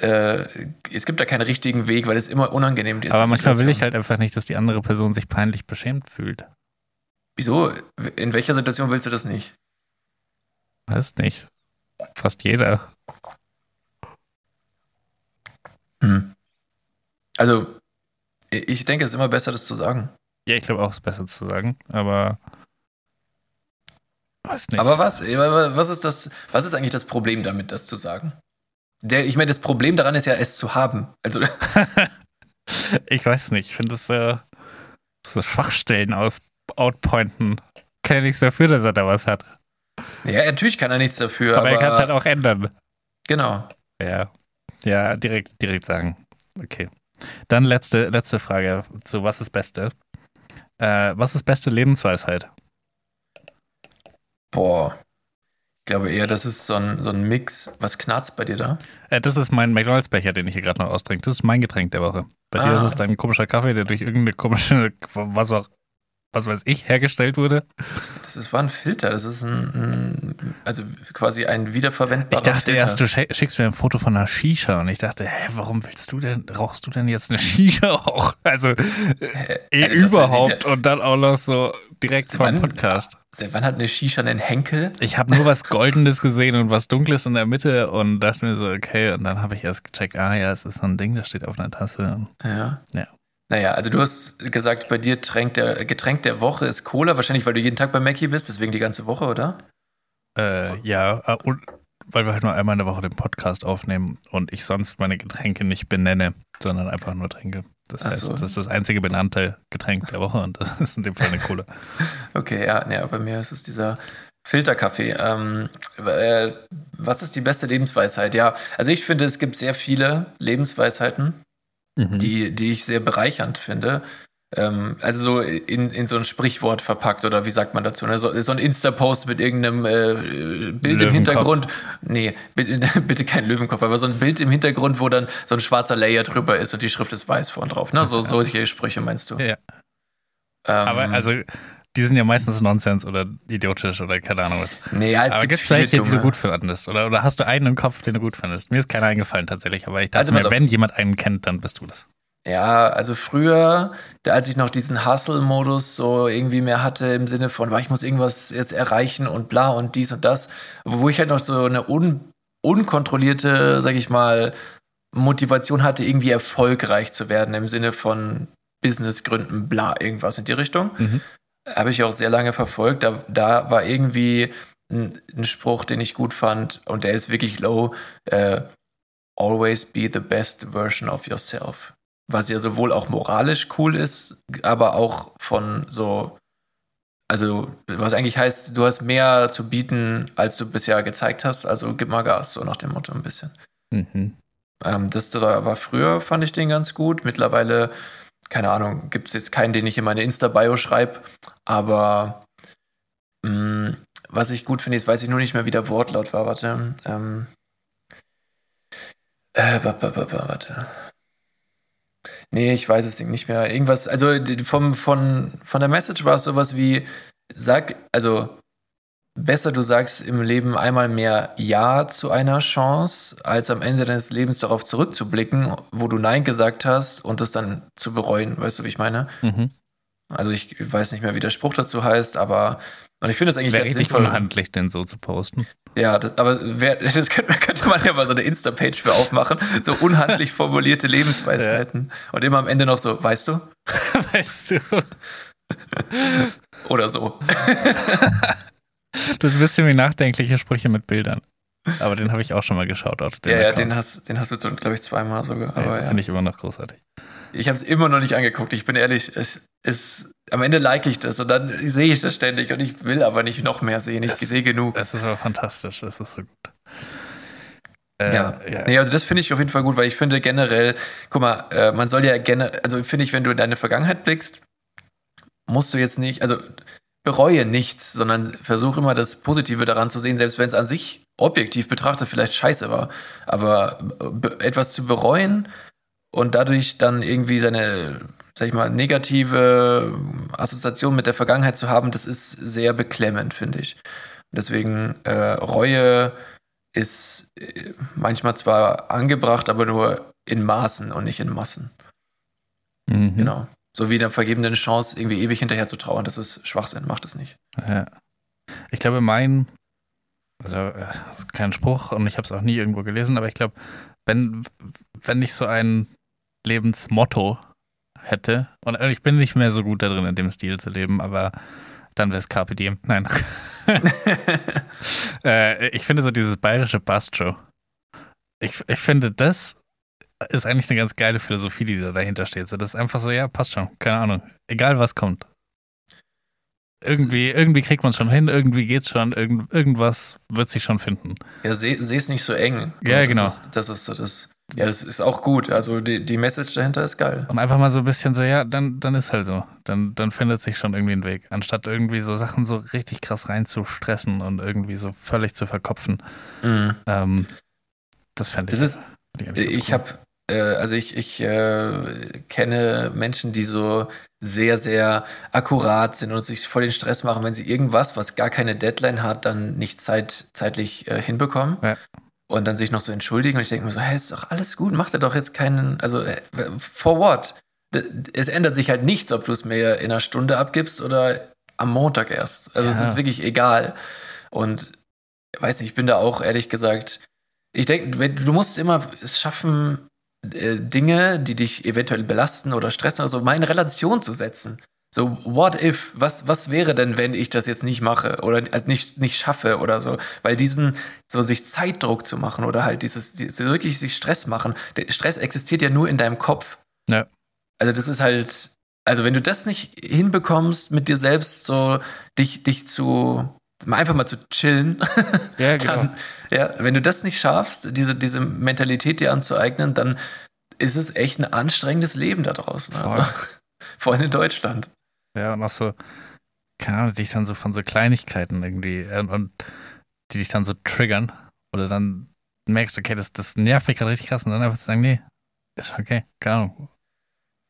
äh, es gibt da keinen richtigen Weg, weil es immer unangenehm ist. aber manchmal will ich halt einfach nicht, dass die andere Person sich peinlich beschämt fühlt. Wieso? In welcher Situation willst du das nicht? Weiß nicht. Fast jeder. Hm. Also, ich denke, es ist immer besser, das zu sagen. Ja, ich glaube auch, es ist besser zu sagen, aber weiß nicht. Aber was? Was ist das? Was ist eigentlich das Problem damit, das zu sagen? Der, ich meine, das Problem daran ist ja, es zu haben. Also, ich weiß nicht. Ich finde es äh, so Schwachstellen aus outpointen. Kann ja nichts dafür, dass er da was hat. Ja, natürlich kann er nichts dafür, Aber, aber, er kann es halt auch ändern. genau. Ja. Ja, direkt, direkt sagen. Okay. Dann letzte, letzte Frage zu Was ist Beste? Äh, was ist beste Lebensweisheit? Boah. Ich glaube eher, das ist so ein, so ein Mix. Was knarzt bei dir da? Äh, das ist mein McDonalds-Becher, den ich hier gerade noch austrinke. Das ist mein Getränk der Woche. Bei dir Ah. ist es dein komischer Kaffee, der durch irgendeine komische, was auch, was weiß ich, hergestellt wurde. Das ist, war ein Filter. Das ist ein, ein also quasi ein wiederverwendbarer Ich dachte Filter. erst, du schick- schickst mir ein Foto von einer Shisha und ich dachte, hä, warum willst du denn, rauchst du denn jetzt eine Shisha auch? Also Hä? eh das überhaupt und dann auch noch so direkt vom Podcast. Seit wann hat eine Shisha einen Henkel? Ich habe nur was Goldenes gesehen und was Dunkles in der Mitte und dachte mir so, okay, und dann habe ich erst gecheckt, ah ja, es ist so ein Ding, das steht auf einer Tasse. Ja. Ja. Naja, also du hast gesagt, bei dir der, Getränk der Woche ist Cola, wahrscheinlich, weil du jeden Tag bei Mackie bist, deswegen die ganze Woche, oder? Äh, ja, äh, und weil wir halt nur einmal in der Woche den Podcast aufnehmen und ich sonst meine Getränke nicht benenne, sondern einfach nur trinke. Das Ach heißt, so. das ist das einzige benannte Getränk der Woche und das ist in dem Fall eine Cola. Okay, ja, ja, bei mir ist es dieser Filterkaffee. Ähm, äh, was ist die beste Lebensweisheit? Ja, also ich finde, es gibt sehr viele Lebensweisheiten, Mhm. die, die ich sehr bereichernd finde. Ähm, also so in, in so ein Sprichwort verpackt oder wie sagt man dazu? Ne? So, so ein Insta-Post mit irgendeinem äh, Bild im. Hintergrund. Nee, bitte, bitte kein Löwenkopf, aber so ein Bild im Hintergrund, wo dann so ein schwarzer Layer drüber ist und die Schrift ist weiß vorn drauf. Ne? So, solche Sprüche meinst du? Ja. Ähm, Aber also, die sind ja meistens Nonsens oder idiotisch oder keine Ahnung was. nee, ja, es aber gibt es welche, die du dumme. gut findest? Oder, oder hast du einen im Kopf, den du gut findest? Mir ist keiner eingefallen tatsächlich, aber ich dachte Also, mir, wenn jemand einen kennt, dann bist du das. Ja, also früher, als ich noch diesen Hustle-Modus so irgendwie mehr hatte, im Sinne von, "Boah, ich muss irgendwas jetzt erreichen und bla und dies und das, wo ich halt noch so eine un unkontrollierte, sag ich mal, Motivation hatte, irgendwie erfolgreich zu werden, im Sinne von Businessgründen, bla, irgendwas in die Richtung. Mhm. Habe ich auch sehr lange verfolgt. Da, da war irgendwie ein, ein Spruch, den ich gut fand, und der ist wirklich low. Äh, Always be the best version of yourself. Was ja sowohl auch moralisch cool ist, aber auch von so, also was eigentlich heißt, du hast mehr zu bieten, als du bisher gezeigt hast. Also gib mal Gas, so nach dem Motto ein bisschen. Mhm. Ähm, das da war früher, fand ich den ganz gut. Mittlerweile, keine Ahnung, gibt es jetzt keinen, den ich in meine Insta-Bio schreibe. Aber mh, was ich gut finde, jetzt weiß ich nur nicht mehr, wie der Wortlaut war. Warte. Ähm, äh, ba, warte. Nee, ich weiß es nicht mehr. Irgendwas, also vom, von, von der Message war es sowas wie, sag, also besser du sagst im Leben einmal mehr Ja zu einer Chance, als am Ende deines Lebens darauf zurückzublicken, wo du Nein gesagt hast und das dann zu bereuen. Weißt du, wie ich meine? Mhm. Also ich weiß nicht mehr, wie der Spruch dazu heißt, aber und ich finde es eigentlich Wäre ganz richtig unhandlich, den so zu posten. Ja, das, aber wer, das könnte, könnte man ja mal so eine Insta-Page für aufmachen. So unhandlich formulierte Lebensweisheiten. Und immer am Ende noch so, weißt du? weißt du? Oder so. Das ist ein bisschen wie nachdenkliche Sprüche mit Bildern. Aber den habe ich auch schon mal geschaut. Auch den ja, ja, den hast, den hast du, glaube ich, zweimal sogar. Ja, ja. Finde ich immer noch großartig. Ich habe es immer noch nicht angeguckt. Ich bin ehrlich, es ist am Ende like ich das und dann sehe ich das ständig und ich will aber nicht noch mehr sehen. Ich sehe genug. Das ist aber fantastisch. Das ist so gut. Äh, ja. ja. Nee, also das finde ich auf jeden Fall gut, weil ich finde generell, guck mal, äh, man soll ja generell, also finde ich, wenn du in deine Vergangenheit blickst, musst du jetzt nicht, also bereue nichts, sondern versuch immer das Positive daran zu sehen, selbst wenn es an sich objektiv betrachtet vielleicht scheiße war. Aber be etwas zu bereuen und dadurch dann irgendwie seine, sag ich mal, negative Assoziation mit der Vergangenheit zu haben, das ist sehr beklemmend, finde ich. Deswegen äh, Reue ist äh, manchmal zwar angebracht, aber nur in Maßen und nicht in Massen. Mhm. Genau. So wie der vergebenen Chance, irgendwie ewig hinterher zu trauern. Das ist Schwachsinn, macht es nicht. Ja. Ich glaube, mein, also äh, kein Spruch und ich habe es auch nie irgendwo gelesen, aber ich glaube, wenn, wenn ich so ein Lebensmotto hätte, und ich bin nicht mehr so gut da drin, in dem Stil zu leben, aber dann wäre es Carpe Diem. Nein. äh, ich finde so dieses bayerische Bastro. Ich, ich finde, das ist eigentlich eine ganz geile Philosophie, die da dahinter steht. So, das ist einfach so, ja, passt schon, keine Ahnung. Egal was kommt. Irgendwie, irgendwie kriegt man es schon hin, irgendwie geht's schon, irgend, irgendwas wird sich schon finden. Ja, seh es nicht so eng. Ja, das genau. Ist, das ist so das. Ja, das ist auch gut. Also die, die Message dahinter ist geil. Und einfach mal so ein bisschen so, ja, dann, dann ist halt so. Dann, dann findet sich schon irgendwie ein Weg. Anstatt irgendwie so Sachen so richtig krass reinzustressen und irgendwie so völlig zu verkopfen. Mhm. Ähm, das fände ich. Das ist- Ich habe, äh, also ich, ich äh, kenne Menschen, die so sehr, sehr akkurat sind und sich voll den Stress machen, wenn sie irgendwas, was gar keine Deadline hat, dann nicht zeit, zeitlich äh, hinbekommen. Ja. Und dann sich noch so entschuldigen und ich denke mir so, hey, ist doch alles gut, macht er doch jetzt keinen, also äh, for what? Es ändert sich halt nichts, ob du es mir in einer Stunde abgibst oder am Montag erst. Also es Ja. ist wirklich egal. Und weiß nicht, ich bin da auch ehrlich gesagt, ich denke, du musst immer es schaffen, äh, Dinge, die dich eventuell belasten oder stressen, also mal in Relation zu setzen. So, what if? Was, was wäre denn, wenn ich das jetzt nicht mache oder also nicht, nicht schaffe oder so? Weil diesen, so sich Zeitdruck zu machen oder halt dieses, dieses wirklich sich Stress machen, der Stress existiert ja nur in deinem Kopf. Ja. Also das ist halt, also wenn du das nicht hinbekommst, mit dir selbst so dich, dich zu einfach mal zu chillen, Ja, genau. dann, ja, wenn du das nicht schaffst, diese, diese Mentalität dir anzueignen, dann ist es echt ein anstrengendes Leben da draußen. Also, vor allem in Deutschland. Ja, und auch so, keine Ahnung, dich dann so von so Kleinigkeiten irgendwie äh, und die dich dann so triggern oder dann merkst, okay, das, das nervt mich gerade richtig krass und dann einfach zu sagen, nee, ist okay, keine Ahnung.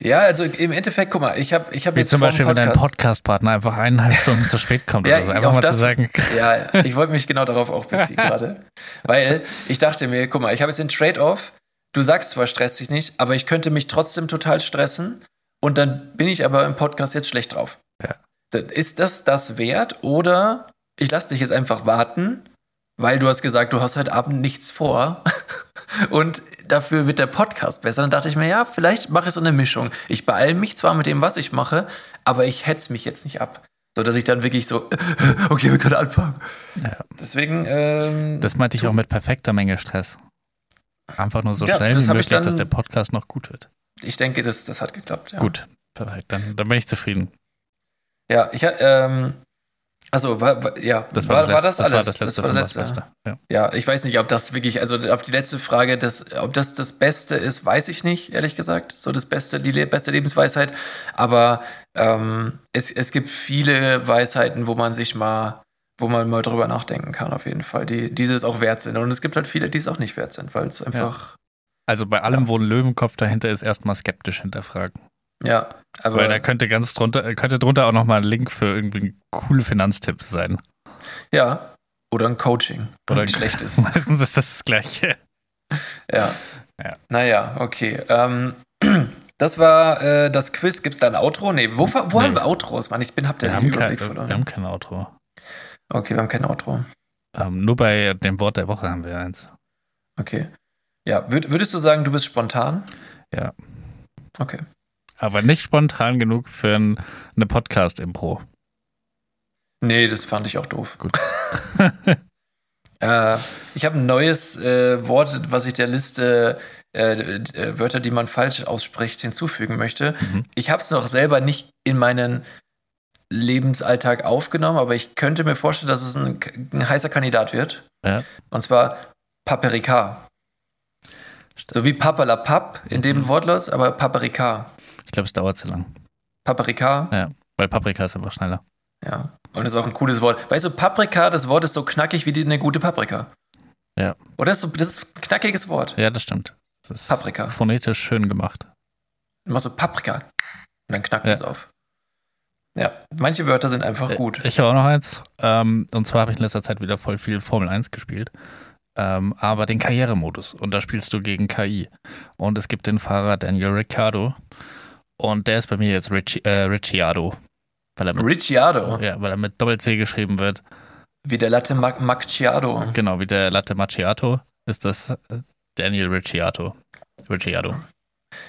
Ja, also im Endeffekt, guck mal, ich habe ich hab Wie jetzt zum Beispiel, wenn dein Podcast-Partner einfach eineinhalb Stunden zu spät kommt Ja, oder so. Einfach mal zu das- sagen, Ja, ich wollte mich genau darauf auch beziehen gerade. Weil ich dachte mir, guck mal, ich habe jetzt den Trade-off. Du sagst zwar, stress dich nicht, aber ich könnte mich trotzdem total stressen und dann bin ich aber im Podcast jetzt schlecht drauf. Ja. Ist das das wert oder ich lasse dich jetzt einfach warten, weil du hast gesagt, du hast heute Abend nichts vor und dafür wird der Podcast besser. Dann dachte ich mir, ja, vielleicht mache ich so eine Mischung. Ich beeile mich zwar mit dem, was ich mache, aber ich hetze mich jetzt nicht ab. So dass ich dann wirklich so, okay, wir können anfangen. Ja. Deswegen, ähm, das meinte ich auch mit perfekter Menge Stress. Einfach nur so Ja, schnell wie möglich, dass dann- der Podcast noch gut wird. ich denke, das, das hat geklappt. Ja. Gut, perfekt, dann, dann bin ich zufrieden. Ja, ich ähm, also war, war, ja, Das war, das, letzte, das das, alles? war das letzte war von das das Beste. Ja. Ja, ich weiß nicht, ob das wirklich, also auf die letzte Frage, das, ob das das Beste ist, weiß ich nicht, ehrlich gesagt. So das Beste, die le beste Lebensweisheit. Aber ähm, es, es gibt viele Weisheiten, wo man sich mal, wo man mal drüber nachdenken kann, auf jeden Fall, die, die es auch wert sind. Und es gibt halt viele, die es auch nicht wert sind, weil es einfach, Also bei allem, wo ein Löwenkopf dahinter ist, erstmal skeptisch hinterfragen. Ja, aber Weil da könnte ganz drunter, könnte drunter auch nochmal ein Link für irgendwie coole Finanztipps sein. ja. Oder ein Coaching, Oder ein schlechtes. Meistens ist das das Gleiche. Ja. Ja. Naja, okay. Ähm, das war äh, das Quiz. Gibt es da ein Outro? Nee, wo, wo Nee. haben wir Outros, Mann? Ich bin, hab Wir den haben, kein, Überblick wir verloren. haben kein Outro. Okay, wir haben kein Outro. Ähm, nur bei dem Wort der Woche haben wir eins. Okay. Ja, würd, würdest du sagen, du bist spontan? Ja. Okay. Aber nicht spontan genug für ein, eine Podcast-Impro. Nee, das fand ich auch doof. Gut. äh, ich habe ein neues äh, Wort, was ich der Liste äh, äh, Wörter, die man falsch ausspricht, hinzufügen möchte. Mhm. Ich habe es noch selber nicht in meinen Lebensalltag aufgenommen, aber ich könnte mir vorstellen, dass es ein, ein heißer Kandidat wird. Ja. Und zwar Paprika. So wie Papalapap in dem Mhm. Wortlaut, aber Paprika. Ich glaube, es dauert zu lang. Paprika, Weil Paprika ist einfach schneller. ja. Und ist auch ein cooles Wort. Weißt du, Paprika, das Wort ist so knackig wie die, eine gute Paprika. Ja. Oder das ist, so, das ist ein knackiges Wort. Ja, das stimmt. Das ist Paprika. phonetisch schön gemacht. Du machst so Paprika. Und dann knackt Ja. es auf. Ja, manche Wörter sind einfach gut. Ich habe auch noch eins. Ähm, und zwar habe ich in letzter Zeit wieder voll viel Formel 1 gespielt. Ähm, aber den Karrieremodus. Und da spielst du gegen KI. Und es gibt den Fahrer Daniel Ricciardo. Und der ist bei mir jetzt Ricci, äh, Ricciardo. Weil er, mit, Ricciardo, ja, weil er mit Doppel-C geschrieben wird. wie der Latte Mac Macchiato. Genau, wie der Latte Macchiato ist das äh, Daniel Ricciardo. Ricciardo.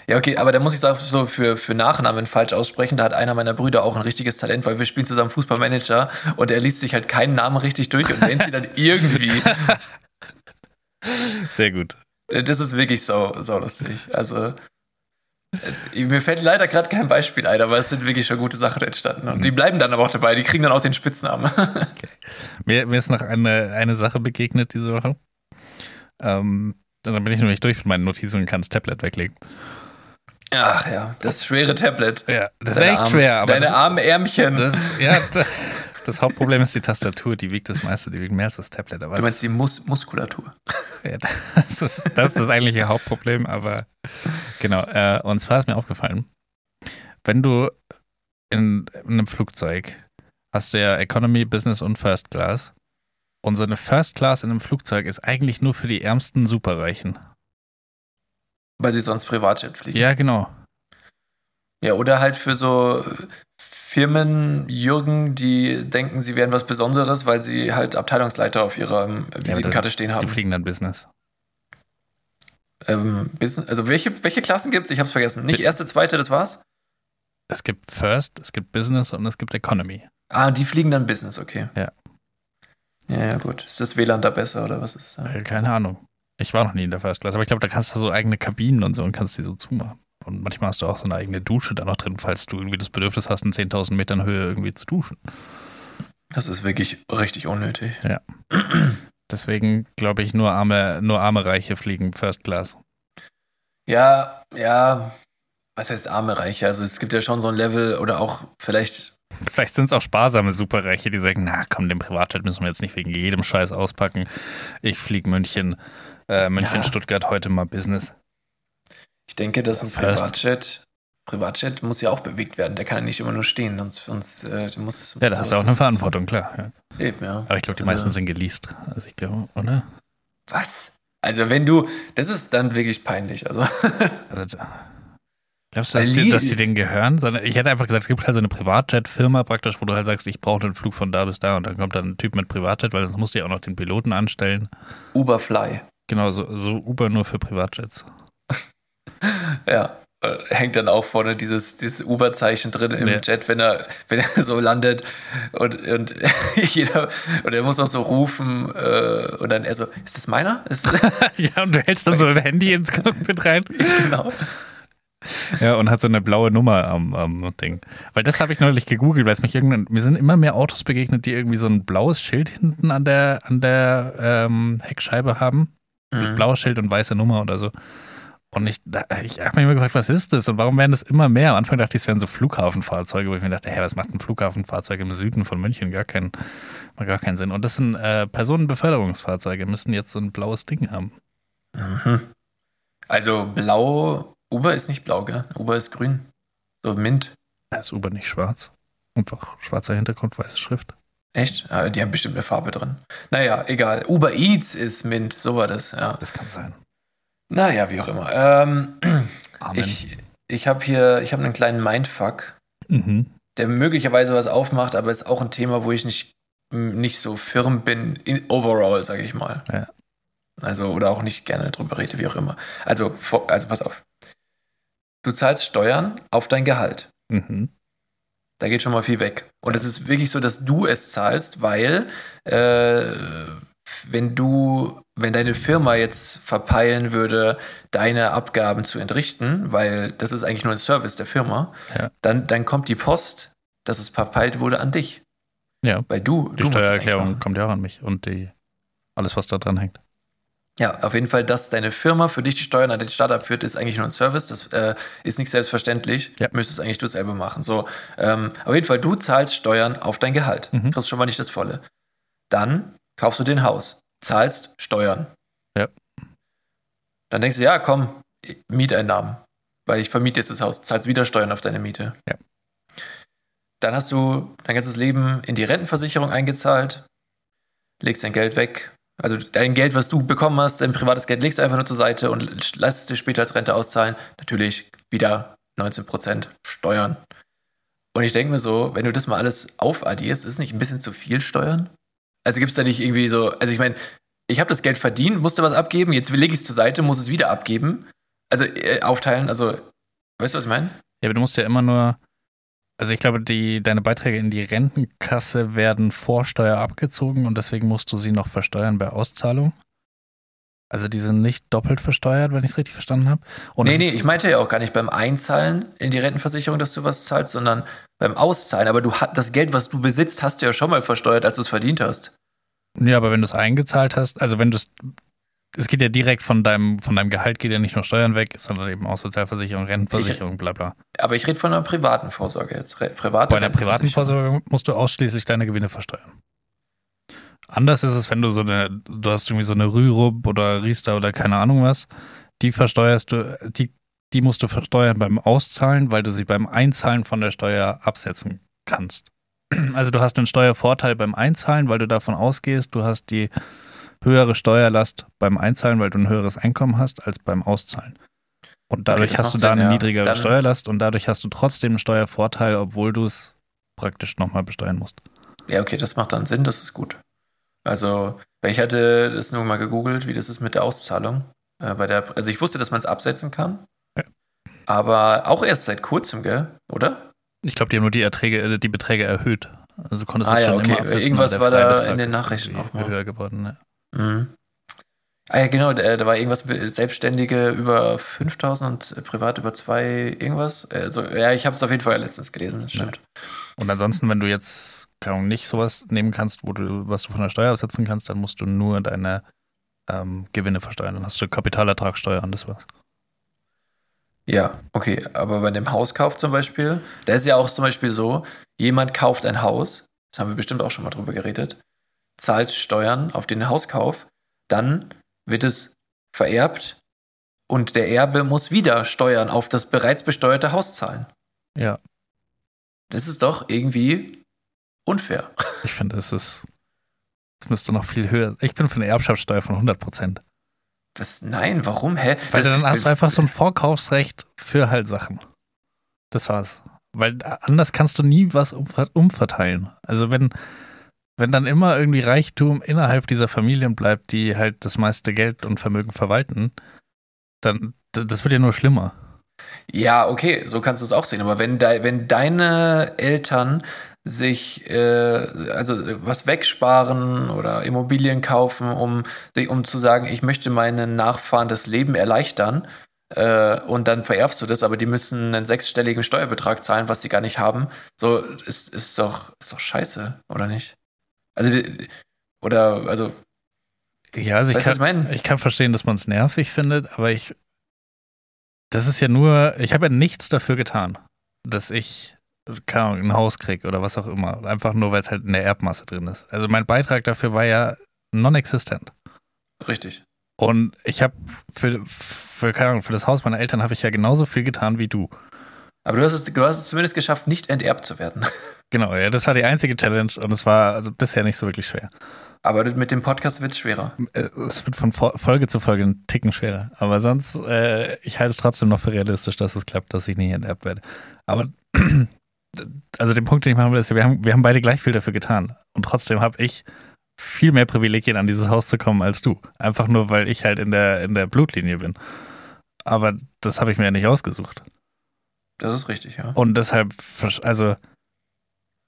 Ja, okay, aber da muss ich es auch so für, für Nachnamen falsch aussprechen. Da hat einer meiner Brüder auch ein richtiges Talent, weil wir spielen zusammen Fußballmanager und er liest sich halt keinen Namen richtig durch und nennt sie dann irgendwie. Sehr gut. Das ist wirklich so, so lustig. Also, mir fällt leider gerade kein Beispiel ein, aber es sind wirklich schon gute Sachen entstanden. Und die bleiben dann aber auch dabei, die kriegen dann auch den Spitznamen. Mir, mir ist noch eine, eine Sache begegnet diese Woche. Ähm, dann bin ich nämlich durch mit meinen Notizen und kann das Tablet weglegen. Ach ja, das schwere Tablet. Ja, das ist Deine echt armen- schwer, aber Deine das, armen Ärmchen. das, ja, das, Hauptproblem ist die Tastatur, die wiegt das meiste, die wiegt mehr als das Tablet. Aber du meinst die Mus Muskulatur. Ja, das, ist, das ist das eigentliche Hauptproblem, aber genau. Äh, und zwar ist mir aufgefallen, wenn du in, in einem Flugzeug hast du ja Economy, Business und First Class. Und so eine First Class in einem Flugzeug ist eigentlich nur für die ärmsten Superreichen. Weil sie sonst Privatjet fliegen. Ja, genau. Ja, oder halt für so Firmenjürgen, die denken, sie wären was Besonderes, weil sie halt Abteilungsleiter auf ihrer ähm, Visitenkarte stehen Die haben. fliegen dann Business. Ähm, Business- also welche, welche Klassen gibt es? Ich hab's vergessen. Nicht erste, zweite, das war's? Es gibt First, es gibt Business und es gibt Economy. Ah, die fliegen dann Business, okay. Ja. Ja, ja, gut. Ist das WLAN da besser oder was ist da? Äh, Keine Ahnung. Ich war noch nie in der First Class, aber ich glaube, da kannst du so eigene Kabinen und so und kannst die so zumachen. Und manchmal hast du auch so eine eigene Dusche da noch drin, falls du irgendwie das Bedürfnis hast, in 10.000 Metern Höhe irgendwie zu duschen. Das ist wirklich richtig unnötig. Deswegen glaube ich, nur arme, nur arme Reiche fliegen First Class. Ja, ja, was heißt arme Reiche? Also es gibt ja schon so ein Level oder auch vielleicht, Vielleicht sind es auch sparsame Superreiche, die sagen, na komm, den Privatjet müssen wir jetzt nicht wegen jedem Scheiß auspacken. Ich fliege München, äh, München, Ja. Stuttgart heute mal Business. Ich denke, dass ein. Privatjet, Privatjet muss ja auch bewegt werden. Der kann ja nicht immer nur stehen, sonst, sonst äh, muss. Ja, da hast du auch eine Verantwortung, klar. Ja. Eben, ja. Aber ich glaube, die Also- meisten sind geleast. Also ich glaube, oder? Was? Also wenn du, das ist dann wirklich peinlich. Also Also, glaubst du, dass die, dass die den gehören? Ich hätte einfach gesagt, es gibt halt so eine Privatjet-Firma praktisch, wo du halt sagst, ich brauche einen Flug von da bis da und dann kommt dann ein Typ mit Privatjet, weil sonst musst du ja auch noch den Piloten anstellen. Uberfly. Genau, so, so Uber nur für Privatjets. Ja. Äh, Hängt dann auch vorne dieses, dieses Uber-Zeichen drin im Ja. Jet, wenn er, wenn er so landet und, und jeder, und er muss auch so rufen äh, und dann er so, ist das meiner? Ist, ja, und du hältst dann so ein Handy ins Cockpit rein. genau. Ja, und hat so eine blaue Nummer am, am Ding. Weil das habe ich neulich gegoogelt, weil es mich irgendwann, mir sind immer mehr Autos begegnet, die irgendwie so ein blaues Schild hinten an der, an der ähm, Heckscheibe haben. Mhm. Blaues Schild und weiße Nummer oder so. Und ich, ich habe mich immer gefragt, was ist das und warum werden das immer mehr? Am Anfang dachte ich, es wären so Flughafenfahrzeuge, wo ich mir dachte, hä, was macht ein Flughafenfahrzeug im Süden von München? Gar, kein, macht gar keinen Sinn. Und das sind äh, Personenbeförderungsfahrzeuge, müssen jetzt so ein blaues Ding haben. Mhm. Also blau, Uber ist nicht blau, gell? Uber ist grün. So Mint. Da ist Uber nicht schwarz. Einfach schwarzer Hintergrund, weiße Schrift. Echt? Ah, die haben bestimmt eine Farbe drin. Naja, egal. Uber Eats ist Mint, so war das, ja. Das kann sein. Naja, wie auch immer. Ähm, Amen. ich ich habe hier, ich habe einen kleinen Mindfuck, Mhm. der möglicherweise was aufmacht, aber ist auch ein Thema, wo ich nicht, nicht so firm bin, in overall, sage ich mal. Ja. Also, oder auch nicht gerne drüber rede, wie auch immer. Also, also pass auf. Du zahlst Steuern auf dein Gehalt. Mhm. Da geht schon mal viel weg. Und es ist wirklich so, dass du es zahlst, weil äh, wenn du, wenn deine Firma jetzt verpeilen würde, deine Abgaben zu entrichten, weil das ist eigentlich nur ein Service der Firma, Ja. dann, dann kommt die Post, dass es verpeilt wurde, an dich. Ja. Weil du, Die du Steuererklärung kommt ja auch an mich und die alles, was da dran hängt. Ja, auf jeden Fall, dass deine Firma für dich die Steuern an den Staat abführt, ist eigentlich nur ein Service. Das äh, ist nicht selbstverständlich. Ja. Müsstest eigentlich du selber machen. So, ähm, auf jeden Fall, du zahlst Steuern auf dein Gehalt. Mhm. Kriegst schon mal nicht das Volle. Dann kaufst du den Haus, zahlst Steuern. Ja. Dann denkst du, ja, komm, Mieteinnahmen, weil ich vermiete jetzt das Haus, zahlst wieder Steuern auf deine Miete. Ja. Dann hast du dein ganzes Leben in die Rentenversicherung eingezahlt, legst dein Geld weg. Also dein Geld, was du bekommen hast, dein privates Geld, legst du einfach nur zur Seite und lässt es dir später als Rente auszahlen. Natürlich wieder 19% Steuern. Und ich denke mir so, wenn du das mal alles aufaddierst, ist es nicht ein bisschen zu viel Steuern? Also gibt es da nicht irgendwie so, also ich meine, ich habe das Geld verdient, musste was abgeben, jetzt lege ich es zur Seite, muss es wieder abgeben. Also äh, aufteilen, also, weißt du, was ich meine? Ja, aber du musst ja immer nur, also ich glaube, die, deine Beiträge in die Rentenkasse werden vor Steuer abgezogen und deswegen musst du sie noch versteuern bei Auszahlung. Also die sind nicht doppelt versteuert, wenn ich es richtig verstanden habe. Und nee, nee, ich meinte ja auch gar nicht beim Einzahlen in die Rentenversicherung, dass du was zahlst, sondern beim Auszahlen. Aber du das Geld, was du besitzt, hast du ja schon mal versteuert, als du es verdient hast. Ja, aber wenn du es eingezahlt hast, also wenn du es, es geht ja direkt von deinem, von deinem Gehalt, geht ja nicht nur Steuern weg, sondern eben auch Sozialversicherung, Rentenversicherung, bla bla. Aber ich rede von einer privaten Vorsorge jetzt. Private Bei der privaten. Vorsorge musst du ausschließlich deine Gewinne versteuern. Anders ist es, wenn du so eine, du hast irgendwie so eine Rürup oder Riester oder keine Ahnung was, die versteuerst du, die, die musst du versteuern beim Auszahlen, weil du sie beim Einzahlen von der Steuer absetzen kannst. Also du hast einen Steuervorteil beim Einzahlen, weil du davon ausgehst, du hast die höhere Steuerlast beim Einzahlen, weil du ein höheres Einkommen hast, als beim Auszahlen. Und dadurch das hast du da eine ja. niedrigere Dann- Steuerlast und dadurch hast du trotzdem einen Steuervorteil, obwohl du es praktisch nochmal besteuern musst. Ja, okay, das macht dann Sinn, das ist gut. Also, weil ich hatte das nur mal gegoogelt, wie das ist mit der Auszahlung. Äh, bei der, also ich wusste, dass man es absetzen kann. Ja. Aber auch erst seit kurzem, gell? Oder? Ich glaube, die haben nur die Erträge, äh, die Beträge erhöht. Also du konntest Ah es ja, schon okay. immer absetzen. Irgendwas war da in den Nachrichten auch mal. höher geworden. Ne? Mhm. Ah ja, genau, da, da war irgendwas Selbstständige über 5000 und privat über 2 irgendwas. Also, ja, ich habe es auf jeden Fall letztens gelesen, das stimmt. Und ansonsten, wenn du jetzt nicht sowas nehmen kannst, wo du, was du von der Steuer absetzen kannst, dann musst du nur deine ähm, Gewinne versteuern. Dann hast du Kapitalertragssteuer und das war's. Ja, okay, aber bei dem Hauskauf zum Beispiel, da ist ja auch zum Beispiel so, jemand kauft ein Haus, das haben wir bestimmt auch schon mal drüber geredet, zahlt Steuern auf den Hauskauf, dann wird es vererbt und der Erbe muss wieder Steuern auf das bereits besteuerte Haus zahlen. Ja. Das ist doch irgendwie unfair. Ich finde, es ist, es müsste noch viel höher. Ich bin für eine Erbschaftssteuer von 100 Prozent. Was? Nein, warum? Hä? Weil Das- dann hast du einfach so ein Vorkaufsrecht für halt Sachen. Das war's. Weil anders kannst du nie was umver umverteilen. Also wenn, wenn dann immer irgendwie Reichtum innerhalb dieser Familien bleibt, die halt das meiste Geld und Vermögen verwalten, dann das wird ja nur schlimmer. Ja, okay, so kannst du es auch sehen. Aber wenn, de, wenn deine Eltern sich äh, also was wegsparen oder Immobilien kaufen, um, um zu sagen, ich möchte meinen Nachfahren das Leben erleichtern, äh, und dann vererbst du das, aber die müssen einen sechsstelligen Steuerbetrag zahlen, was sie gar nicht haben. So ist, ist doch ist doch scheiße, oder nicht? Also die- oder also Ja, also ich kann, ich ich kann verstehen, dass man es nervig findet, aber ich. Das ist ja nur, ich habe ja nichts dafür getan, dass ich keine Ahnung, ein Haus kriege oder was auch immer. Einfach nur, weil es halt in der Erbmasse drin ist. Also mein Beitrag dafür war ja non-existent. richtig. Und ich habe für, für, keine Ahnung, für das Haus meiner Eltern habe ich ja genauso viel getan wie du. Aber du hast es, du hast es zumindest geschafft, nicht enterbt zu werden. Genau, ja, das war die einzige Challenge und es war also bisher nicht so wirklich schwer. Aber mit dem Podcast wird es schwerer. Äh, Es wird von Fo- Folge zu Folge ein Ticken schwerer. Aber sonst, äh, ich halte es trotzdem noch für realistisch, dass es klappt, dass ich nicht enterbt werde. Aber also den Punkt, den ich machen will, ist, wir haben, wir haben beide gleich viel dafür getan. Und trotzdem habe ich viel mehr Privilegien, an dieses Haus zu kommen als du. Einfach nur, weil ich halt in der, in der Blutlinie bin. Aber das habe ich mir ja nicht ausgesucht. Das ist richtig, ja. Und deshalb, also,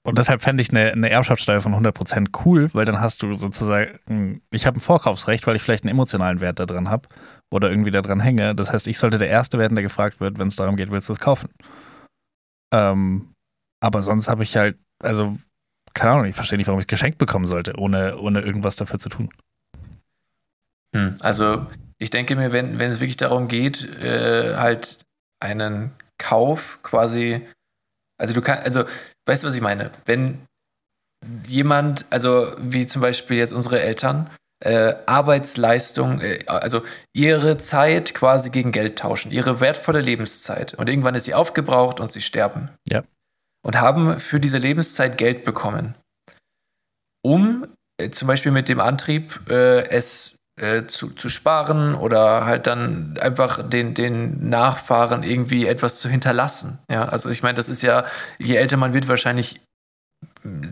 und deshalb fände ich eine, eine Erbschaftssteuer von 100% cool, weil dann hast du sozusagen, ich habe ein Vorkaufsrecht, weil ich vielleicht einen emotionalen Wert da dran habe oder irgendwie da dran hänge. Das heißt, ich sollte der Erste werden, der gefragt wird, wenn es darum geht, willst du es kaufen? Ähm, aber sonst habe ich halt, also, keine Ahnung, ich verstehe nicht, warum ich geschenkt bekommen sollte, ohne, ohne irgendwas dafür zu tun. Hm. Also ich denke mir, wenn, wenn es wirklich darum geht, äh, halt einen Kauf quasi, also du kannst, also weißt du, was ich meine? Wenn jemand, also wie zum Beispiel jetzt unsere Eltern, äh, Arbeitsleistung, äh, also ihre Zeit quasi gegen Geld tauschen, ihre wertvolle Lebenszeit. Und irgendwann ist sie aufgebraucht und sie sterben. Ja. Und haben für diese Lebenszeit Geld bekommen. Um äh, zum Beispiel mit dem Antrieb, äh, es äh, zu, zu sparen oder halt dann einfach den, den Nachfahren irgendwie etwas zu hinterlassen. Ja, also ich meine, das ist ja, je älter man wird, wahrscheinlich,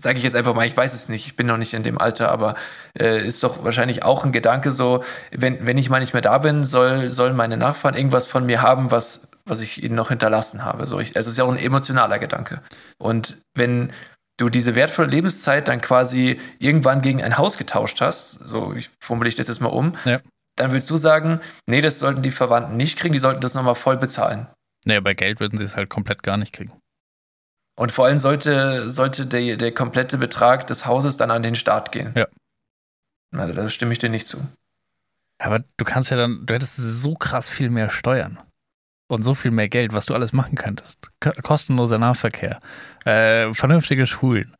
sage ich jetzt einfach mal, ich weiß es nicht, ich bin noch nicht in dem Alter, aber äh, ist doch wahrscheinlich auch ein Gedanke so, wenn, wenn ich mal nicht mehr da bin, soll, sollen meine Nachfahren irgendwas von mir haben, was, was ich ihnen noch hinterlassen habe. So, ich, es ist ja auch ein emotionaler Gedanke. Und wenn du diese wertvolle Lebenszeit dann quasi irgendwann gegen ein Haus getauscht hast, so ich formuliere ich das jetzt mal um, Ja. dann willst du sagen, nee, das sollten die Verwandten nicht kriegen, die sollten das nochmal voll bezahlen. Naja, bei Geld würden sie es halt komplett gar nicht kriegen. Und vor allem sollte, sollte der, der komplette Betrag des Hauses dann an den Staat gehen. Ja. Also da stimme ich dir nicht zu. Aber du kannst ja dann, du hättest so krass viel mehr Steuern und so viel mehr Geld, was du alles machen könntest. Ko kostenloser Nahverkehr, äh, vernünftige Schulen,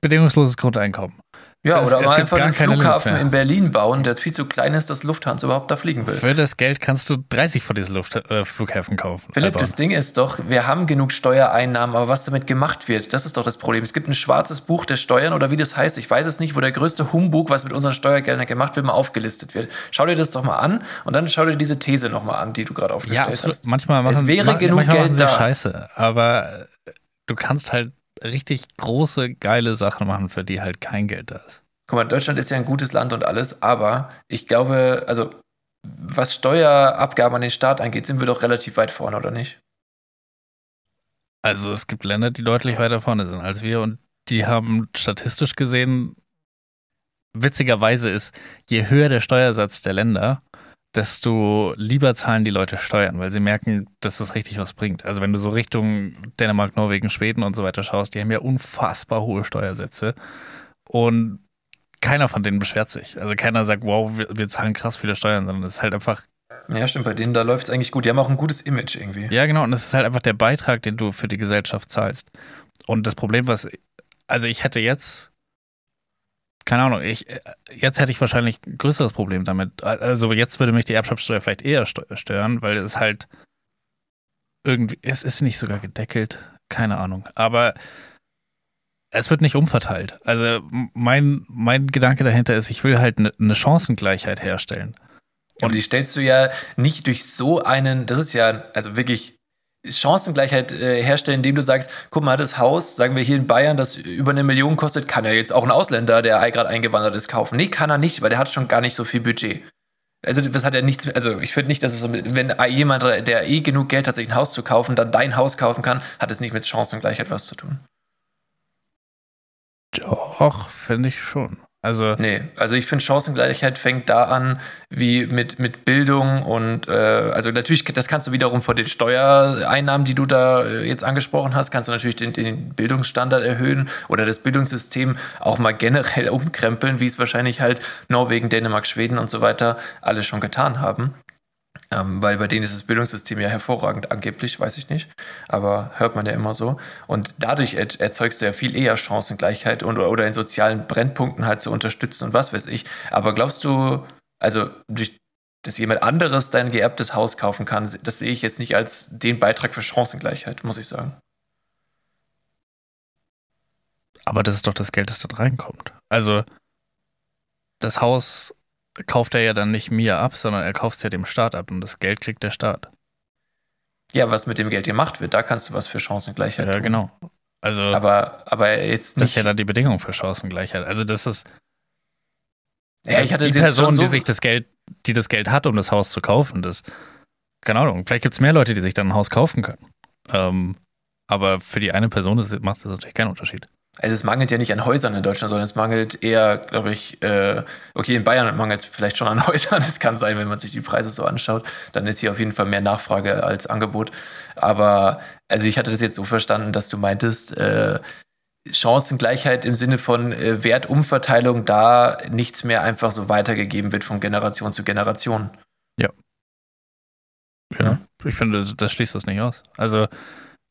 bedingungsloses Grundeinkommen. Ja, Es- oder es mal gibt einfach gar einen keine Flughafen in Berlin bauen, der viel zu klein ist, dass Lufthansa überhaupt da fliegen will. Für das Geld kannst du 30 von diesen Luft äh, Flughäfen kaufen. Philipp, äh, das. Ding ist doch, wir haben genug Steuereinnahmen, aber was damit gemacht wird, das ist doch das Problem. Es gibt ein schwarzes Buch der Steuern oder wie das heißt, ich weiß es nicht, wo der größte Humbug, was mit unseren Steuergeldern gemacht wird, mal aufgelistet wird. Schau dir das doch mal an und dann schau dir diese These nochmal an, die du gerade ja, aufgestellt absolut. hast. manchmal machen, Es wäre ma- genug Geld da. Scheiße, aber du kannst halt richtig große, geile Sachen machen, für die halt kein Geld da ist. Guck mal, Deutschland ist ja ein gutes Land und alles, aber ich glaube, also was Steuerabgaben an den Staat angeht, sind wir doch relativ weit vorne, oder nicht? Also es gibt Länder, die deutlich weiter vorne sind als wir und die haben statistisch gesehen, witzigerweise ist, je höher der Steuersatz der Länder, desto lieber zahlen die Leute Steuern, weil sie merken, dass das richtig was bringt. Also wenn du so Richtung Dänemark, Norwegen, Schweden und so weiter schaust, die haben ja unfassbar hohe Steuersätze und keiner von denen beschwert sich. Also keiner sagt, wow, wir, wir zahlen krass viele Steuern, sondern es ist halt einfach Ja, stimmt, bei denen, da läuft es eigentlich gut. Die haben auch ein gutes Image irgendwie. Ja, genau. Und das ist halt einfach der Beitrag, den du für die Gesellschaft zahlst. Und das Problem, was, also ich hätte jetzt, keine Ahnung, ich, jetzt hätte ich wahrscheinlich ein größeres Problem damit. Also jetzt würde mich die Erbschaftssteuer vielleicht eher stören, weil es halt irgendwie, es ist nicht sogar gedeckelt, keine Ahnung. Aber es wird nicht umverteilt. Also mein, mein Gedanke dahinter ist, ich will halt eine ne Chancengleichheit herstellen. Und die stellst du ja nicht durch so einen, das ist ja, also wirklich Chancengleichheit äh, herstellen, indem du sagst, guck mal, das Haus, sagen wir hier in Bayern, das über eine Million kostet, kann ja jetzt auch ein Ausländer, der gerade eingewandert ist, kaufen. Nee, kann er nicht, weil der hat schon gar nicht so viel Budget. Also das hat ja nichts, also ich finde nicht, dass es, wenn jemand, der eh genug Geld hat, sich ein Haus zu kaufen, dann dein Haus kaufen kann, hat es nicht mit Chancengleichheit was zu tun. Doch, finde ich schon. Also nee, also ich finde Chancengleichheit fängt da an, wie mit, mit Bildung und äh, also natürlich, das kannst du wiederum von den Steuereinnahmen, die du da äh, jetzt angesprochen hast, kannst du natürlich den, den Bildungsstandard erhöhen oder das Bildungssystem auch mal generell umkrempeln, wie es wahrscheinlich halt Norwegen, Dänemark, Schweden und so weiter alle schon getan haben. Ähm, weil bei denen ist das Bildungssystem ja hervorragend, angeblich, weiß ich nicht. Aber hört man ja immer so. Und dadurch erzeugst du ja viel eher Chancengleichheit und, oder in sozialen Brennpunkten halt zu unterstützen und was weiß ich. Aber glaubst du, also durch, dass jemand anderes dein geerbtes Haus kaufen kann, das sehe ich jetzt nicht als den Beitrag für Chancengleichheit, muss ich sagen. Aber das ist doch das Geld, das dort reinkommt. Also das Haus kauft er ja dann nicht mir ab, sondern er kauft es ja dem Staat ab und das Geld kriegt der Staat. Ja, was mit dem Geld gemacht wird, da kannst du was für Chancengleichheit ja, tun. Ja, genau. Also, aber, aber jetzt nicht. Das ist ja dann die Bedingung für Chancengleichheit. Also, das ist. Ja, ich hatte die Person, so die sich das Geld, die das Geld hat, um das Haus zu kaufen, das. Keine Ahnung, vielleicht gibt es mehr Leute, die sich dann ein Haus kaufen können. Ähm, aber für die eine Person macht das natürlich keinen Unterschied. Also es mangelt ja nicht an Häusern in Deutschland, sondern es mangelt eher, glaube ich, äh, okay, in Bayern mangelt es vielleicht schon an Häusern. Es kann sein, wenn man sich die Preise so anschaut, dann ist hier auf jeden Fall mehr Nachfrage als Angebot. Aber also ich hatte das jetzt so verstanden, dass du meintest, äh, Chancengleichheit im Sinne von äh, Wertumverteilung, da nichts mehr einfach so weitergegeben wird von Generation zu Generation. Ja. Ja, ja. ich finde, das schließt das nicht aus. Also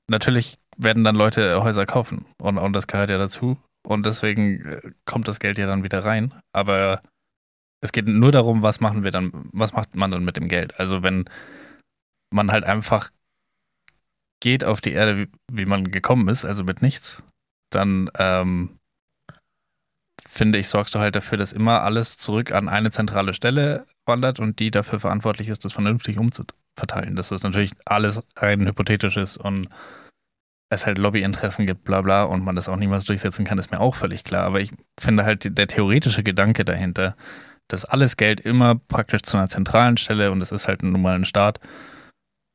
natürlich werden dann Leute Häuser kaufen und, und das gehört ja dazu. Und deswegen äh, kommt das Geld ja dann wieder rein. Aber es geht nur darum, was machen wir dann, was macht man dann mit dem Geld? Also wenn man halt einfach geht auf die Erde, wie, wie man gekommen ist, also mit nichts, dann ähm, finde ich, sorgst du halt dafür, dass immer alles zurück an eine zentrale Stelle wandert und die dafür verantwortlich ist, das vernünftig umzuverteilen. Das ist natürlich alles rein hypothetisches und es halt Lobbyinteressen gibt, bla bla, und man das auch niemals durchsetzen kann, ist mir auch völlig klar. Aber ich finde halt der theoretische Gedanke dahinter, dass alles Geld immer praktisch zu einer zentralen Stelle, und das ist halt nun mal ein Staat,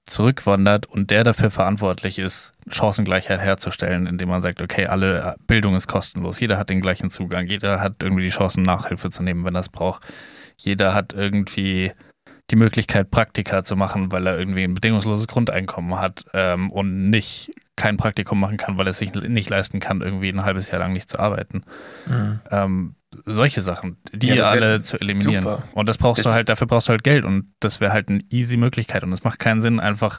zurückwandert und der dafür verantwortlich ist, Chancengleichheit herzustellen, indem man sagt, okay, alle Bildung ist kostenlos, jeder hat den gleichen Zugang, jeder hat irgendwie die Chancen, Nachhilfe zu nehmen, wenn er es braucht. Jeder hat irgendwie die Möglichkeit, Praktika zu machen, weil er irgendwie ein bedingungsloses Grundeinkommen hat ähm, und nicht kein Praktikum machen kann, weil er sich nicht leisten kann, irgendwie ein halbes Jahr lang nicht zu arbeiten. Mhm. Ähm, solche Sachen, die ja, alle zu eliminieren. Super. Und das brauchst das du halt, dafür brauchst du halt Geld und das wäre halt eine easy Möglichkeit. Und es macht keinen Sinn, einfach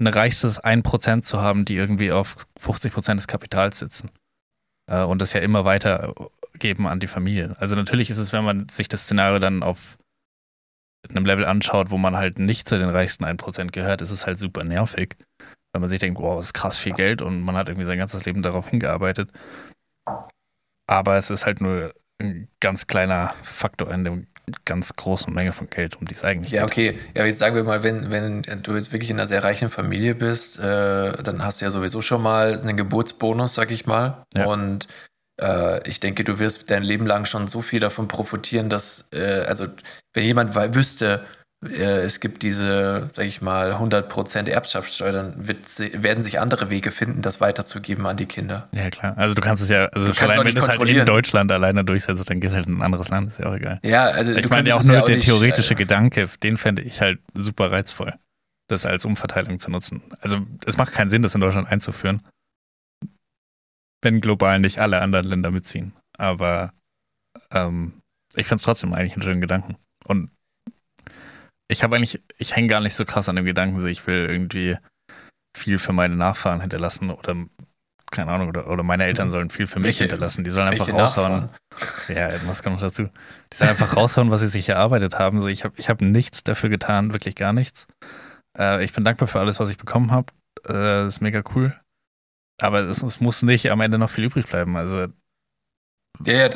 ein reichstes 1% zu haben, die irgendwie auf 50% des Kapitals sitzen. Äh, und das ja immer weitergeben an die Familie. Also natürlich ist es, wenn man sich das Szenario dann auf einem Level anschaut, wo man halt nicht zu den reichsten 1% gehört, ist es halt super nervig wenn man sich denkt, wow, das ist krass viel Geld und man hat irgendwie sein ganzes Leben darauf hingearbeitet. Aber es ist halt nur ein ganz kleiner Faktor in der ganz großen Menge von Geld, um die es eigentlich ja, geht. Ja, okay. Ja, jetzt sagen wir mal, wenn, wenn du jetzt wirklich in einer sehr reichen Familie bist, äh, dann hast du ja sowieso schon mal einen Geburtsbonus, sag ich mal. Ja. Und äh, ich denke, du wirst dein Leben lang schon so viel davon profitieren, dass, äh, also wenn jemand wüsste, äh, es gibt diese, sag ich mal, 100% Erbschaftssteuer, dann wird, werden sich andere Wege finden, das weiterzugeben an die Kinder. Ja, klar. Also du kannst es ja, also allein auch wenn du es halt in. Deutschland alleine durchsetzt, dann gehst du halt in ein anderes Land, ist ja auch egal. Ja, also Ich meine ja auch nur der nicht, theoretische äh, Gedanke, den fände ich halt super reizvoll, das als Umverteilung zu nutzen. Also es macht keinen Sinn, das in Deutschland einzuführen, wenn global nicht alle anderen Länder mitziehen. Aber ähm, ich finde es trotzdem eigentlich einen schönen Gedanken. Und ich habe eigentlich, ich hänge gar nicht so krass an dem Gedanken, so ich will irgendwie viel für meine Nachfahren hinterlassen oder keine Ahnung, oder, oder meine Eltern sollen viel für mich Welche- hinterlassen. Die sollen einfach raushauen. Nachfahren? Ja, was kommt noch dazu? Die sollen einfach raushauen, was sie sich erarbeitet haben. So, ich habe ich hab nichts dafür getan, wirklich gar nichts. Äh, ich bin dankbar für alles, was ich bekommen habe. Äh, das ist mega cool. Aber es, es muss nicht am Ende noch viel übrig bleiben. Also, Ja, ja,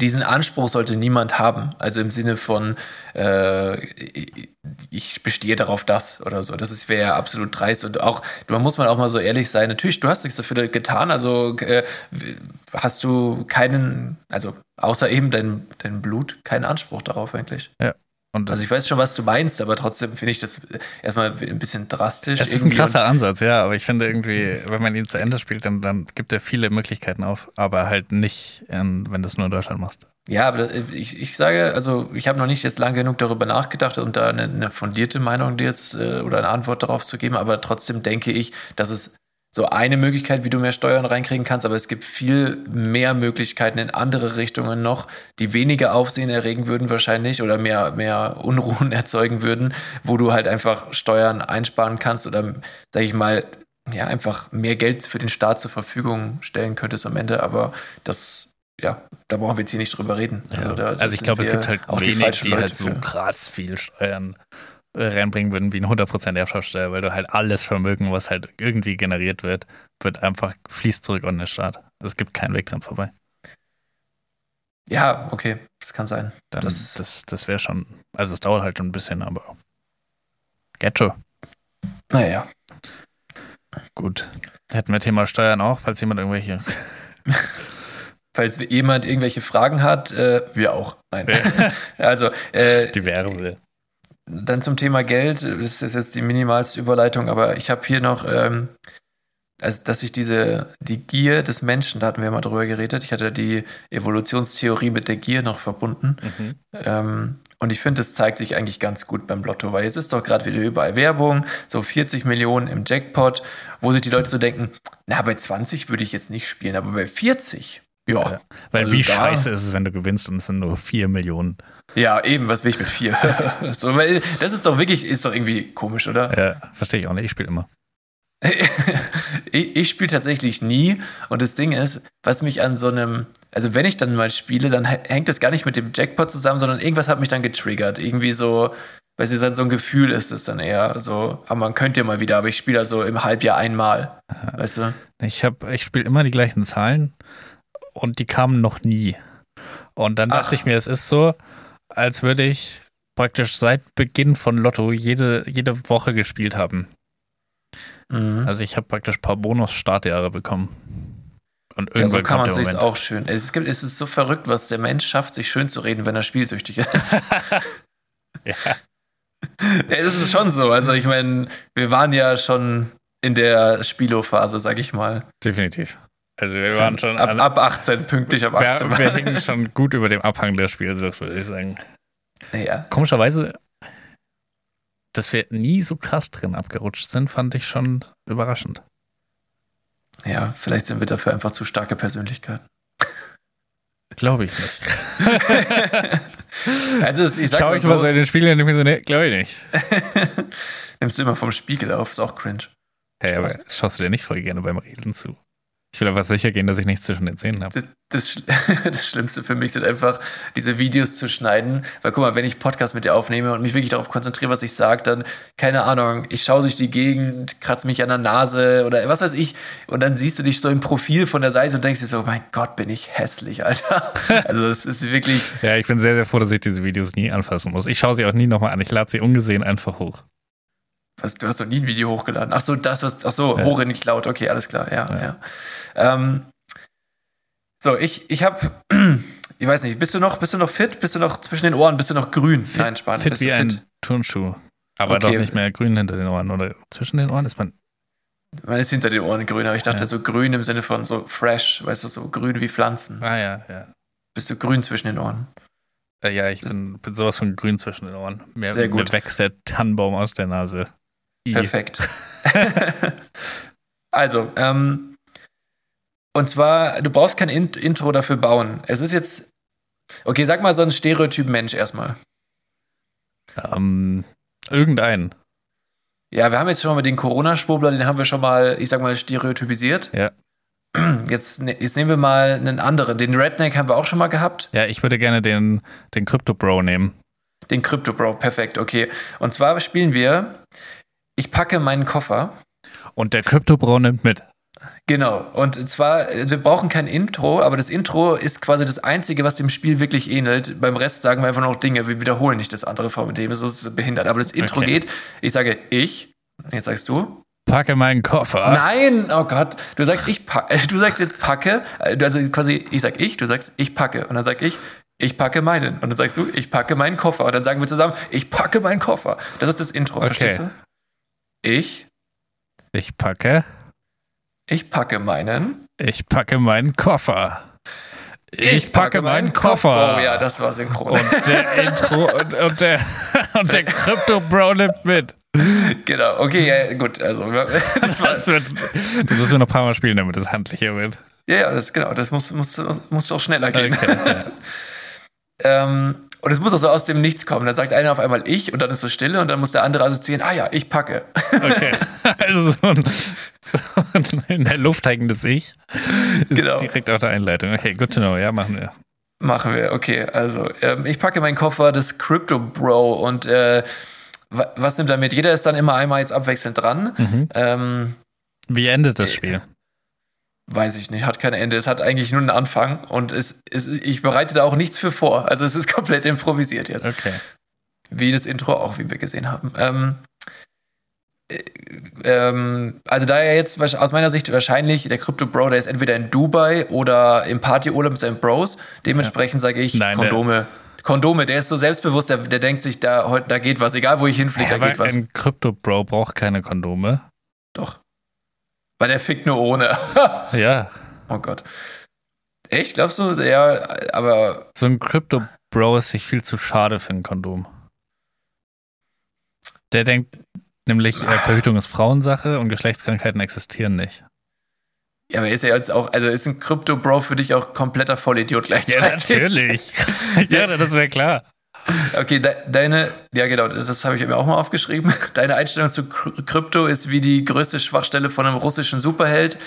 diesen Anspruch sollte niemand haben. Also im Sinne von, äh, ich bestehe darauf, das oder so. Das wäre ja absolut dreist. Und auch, da muss man auch mal so ehrlich sein. Natürlich, du hast nichts dafür getan. Also äh, hast du keinen, also außer eben dein, dein Blut, keinen Anspruch darauf eigentlich. Und Also ich weiß schon, was du meinst, aber trotzdem finde ich das erstmal ein bisschen drastisch. es ist ein krasser Ansatz, ja, aber ich finde irgendwie, wenn man ihn zu Ende spielt, dann, dann gibt er viele Möglichkeiten auf, aber halt nicht, wenn du es nur in Deutschland machst. Ja, aber das- ich, ich sage, also ich habe noch nicht jetzt lang genug darüber nachgedacht und da eine, eine fundierte Meinung dir jetzt äh, oder eine Antwort darauf zu geben, aber trotzdem denke ich, dass es so eine Möglichkeit, wie du mehr Steuern reinkriegen kannst, aber es gibt viel mehr Möglichkeiten in andere Richtungen noch, die weniger Aufsehen erregen würden wahrscheinlich oder mehr, mehr Unruhen erzeugen würden, wo du halt einfach Steuern einsparen kannst oder, sag ich mal, ja, einfach mehr Geld für den Staat zur Verfügung stellen könntest am Ende, aber das ja, da brauchen wir jetzt hier nicht drüber reden. Also, da- da also ich glaube, es gibt halt auch die wenig, die, Leute halt so für. krass viel Steuern reinbringen würden wie ein 100% Erbschaftssteuer, weil du halt alles Vermögen, was halt irgendwie generiert wird, wird einfach fließt zurück an den Staat. Es gibt keinen Weg dran vorbei. Ja, okay, das kann sein. Dann, Das- das das, wäre schon, also es dauert halt ein bisschen, aber schon. Naja, Gut. Hätten wir Thema Steuern auch, falls jemand irgendwelche. falls jemand irgendwelche Fragen hat, äh, wir auch. Nein. also, äh, Diverse. Dann zum Thema Geld. Das ist jetzt die minimalste Überleitung, aber ich habe hier noch, ähm, also dass ich diese, die Gier des Menschen, da hatten wir mal drüber geredet. Ich hatte die Evolutionstheorie mit der Gier noch verbunden. Mhm. Ähm, und ich finde, es zeigt sich eigentlich ganz gut beim Lotto, weil jetzt ist doch gerade wieder überall Werbung, so 40 Millionen im Jackpot, wo sich die Leute so denken, na, bei 20 würde ich jetzt nicht spielen, aber bei 40, ja. Ja. Weil Also wie scheiße ist es, wenn du gewinnst und es sind nur 4 Millionen. Ja, eben, was will ich mit 4? so, weil das ist doch wirklich, ist doch irgendwie komisch, oder? Ja, verstehe ich auch nicht. Ich spiele immer. ich ich spiele tatsächlich nie und das Ding ist, was mich an so einem, also wenn ich dann mal spiele, dann hä- hängt das gar nicht mit dem Jackpot zusammen, sondern irgendwas hat mich dann getriggert. Irgendwie so, weil es dann so ein Gefühl ist es dann eher so, aber man könnte ja mal wieder, aber ich spiele also im Halbjahr einmal. Weißt du? Ich, ich spiele immer die gleichen Zahlen und die kamen noch nie. Und dann dachte Ach. ich mir, es ist so, als würde ich praktisch seit Beginn von Lotto jede, jede Woche gespielt haben. Mhm. Also ich habe praktisch ein paar Bonus-Startjahre bekommen. Und Ja, so irgendwann kann man sich auch schön. Es, gibt, es ist so verrückt, was der Mensch schafft, sich schön zu reden, wenn er spielsüchtig ist. Ja. Ja, es ist schon so. Also ich meine, wir waren ja schon in der Spielo-Phase, sag ich mal. Definitiv. Also wir waren schon ab, alle, ab 18, pünktlich ab 18. wir, wir hingen schon gut über dem Abhang der Spielsucht, würde ich sagen. ja. Komischerweise, dass wir nie so krass drin abgerutscht sind, fand ich schon überraschend. ja, vielleicht sind wir dafür einfach zu starke Persönlichkeiten. Glaube ich nicht. Also ich sag Schau mal ich mal so so, in den Spiegel und denke mir so, nee, glaube ich nicht. nimmst du immer vom Spiegel auf, ist auch cringe. Hey, aber schaust du dir nicht voll gerne beim Reden zu? Ich will einfach sicher gehen, dass ich nichts zwischen den Zähnen habe. Das, das, Sch- das Schlimmste für mich sind einfach, diese Videos zu schneiden. Weil guck mal, wenn ich Podcast mit dir aufnehme und mich wirklich darauf konzentriere, was ich sage, dann, keine Ahnung, ich schaue durch die Gegend, kratze mich an der Nase oder was weiß ich. Und dann siehst du dich so im Profil von der Seite und denkst dir so, mein Gott, bin ich hässlich, Alter. Also es ist wirklich, Ja, ich bin sehr, sehr froh, dass ich diese Videos nie anfassen muss. Ich schaue sie auch nie nochmal an. Ich lade sie ungesehen einfach hoch. was, du hast doch nie ein Video hochgeladen. Ach so, das, was, ach so, Ja. hoch in die Cloud. Okay, alles klar, ja, ja. Ja. Ähm, so, ich, ich habe, ich weiß nicht, bist du noch, bist du noch fit? Bist du noch zwischen den Ohren? Bist du noch grün? Nein, Spahn. Fit bist wie du ein Turnschuh. Aber Okay. doch nicht mehr grün hinter den Ohren oder zwischen den Ohren ist man. Man ist hinter den Ohren grün, aber ich dachte Ja. so grün im Sinne von so fresh, weißt du, so grün wie Pflanzen. Ah ja, ja. Bist du grün zwischen den Ohren? Äh, ja, ich bin, bin sowas von grün zwischen den Ohren. Mir, Sehr gut. mir wächst der Tannenbaum aus der Nase. I. Perfekt. also, ähm, und zwar, du brauchst kein Int Intro dafür bauen. Es ist jetzt, okay, sag mal so ein Stereotyp Mensch erstmal. Ähm, irgendein. Ja, wir haben jetzt schon mal den Corona-Schwurbler, den haben wir schon mal, ich sag mal, stereotypisiert. Ja. Jetzt, ne- jetzt nehmen wir mal einen anderen. Den Redneck haben wir auch schon mal gehabt. Ja, ich würde gerne den, den Crypto Bro nehmen. Den Crypto Bro, perfekt, okay. Und zwar spielen wir, ich packe meinen Koffer. Und der Crypto Bro nimmt mit. Genau. Und zwar, also wir brauchen kein Intro, aber das Intro ist quasi das Einzige, was dem Spiel wirklich ähnelt. Beim Rest sagen wir einfach noch Dinge. Wir wiederholen nicht das andere von dem, das ist behindert. Aber das Intro Okay. geht, ich sage ich, jetzt sagst du. Packe meinen Koffer. Nein, oh Gott, du sagst ich packe, du sagst jetzt packe, also quasi ich sag ich, du sagst ich packe und dann sag ich ich packe meinen und dann sagst du ich packe meinen Koffer und dann sagen wir zusammen ich packe meinen Koffer. Das ist das Intro, Okay. verstehst du? Ich Ich packe. Ich packe meinen Ich packe meinen Koffer. Ich, packe meinen Koffer. Oh ja, das war synchron. Und der Intro und, und der, und der Crypto Bro nimmt mit. genau, okay, ja, gut, also das Das, wird, das müssen wir noch ein paar Mal spielen, damit es handlicher wird. Ja, ja, das genau, das muss, muss, muss doch schneller gehen. Okay, ähm, und es muss auch so aus dem Nichts kommen. Dann sagt einer auf einmal ich und dann ist so Stille und dann muss der andere assoziieren, ah ja, ich packe. Okay. Also so ein, so ein in der Luft hängendes Ich ist Genau. direkt auf der Einleitung. Okay, good to know. Ja, machen wir. Machen wir, okay. Also, ähm, ich packe meinen Koffer des Crypto Bro und äh, wa- was nimmt er mit? Jeder ist dann immer einmal jetzt abwechselnd dran. Mhm. Ähm, Wie endet das Spiel? Weiß ich nicht, hat kein Ende. Es hat eigentlich nur einen Anfang und es, es, ich bereite da auch nichts für vor. Also es ist komplett improvisiert jetzt. Okay. Wie das Intro auch, wie wir gesehen haben. Ähm, äh, ähm, also da er jetzt aus meiner Sicht wahrscheinlich, der Crypto Bro, der ist entweder in Dubai oder im Partyurlaub mit seinen Bros. Dementsprechend sage ich Nein, Kondome. Kondome, der ist so selbstbewusst, der, der denkt sich, da, da geht was, egal wo ich hinfliege, da geht was. ein Crypto Bro braucht keine Kondome. Doch. Weil der fickt nur ohne. Ja. oh Gott. Echt, glaubst du? Ja, aber So ein Crypto Bro ist sich viel zu schade für ein Kondom. Der denkt nämlich, äh, Verhütung ist Frauensache und Geschlechtskrankheiten existieren nicht. Ja, aber ist ja jetzt auch, also ist ein Krypto-Bro für dich auch kompletter Vollidiot gleichzeitig. ich dachte, das wäre klar. Okay, de deine, ja genau, das habe ich mir auch mal aufgeschrieben. Deine Einstellung zu Kry- Krypto ist wie die größte Schwachstelle von einem russischen Superheld.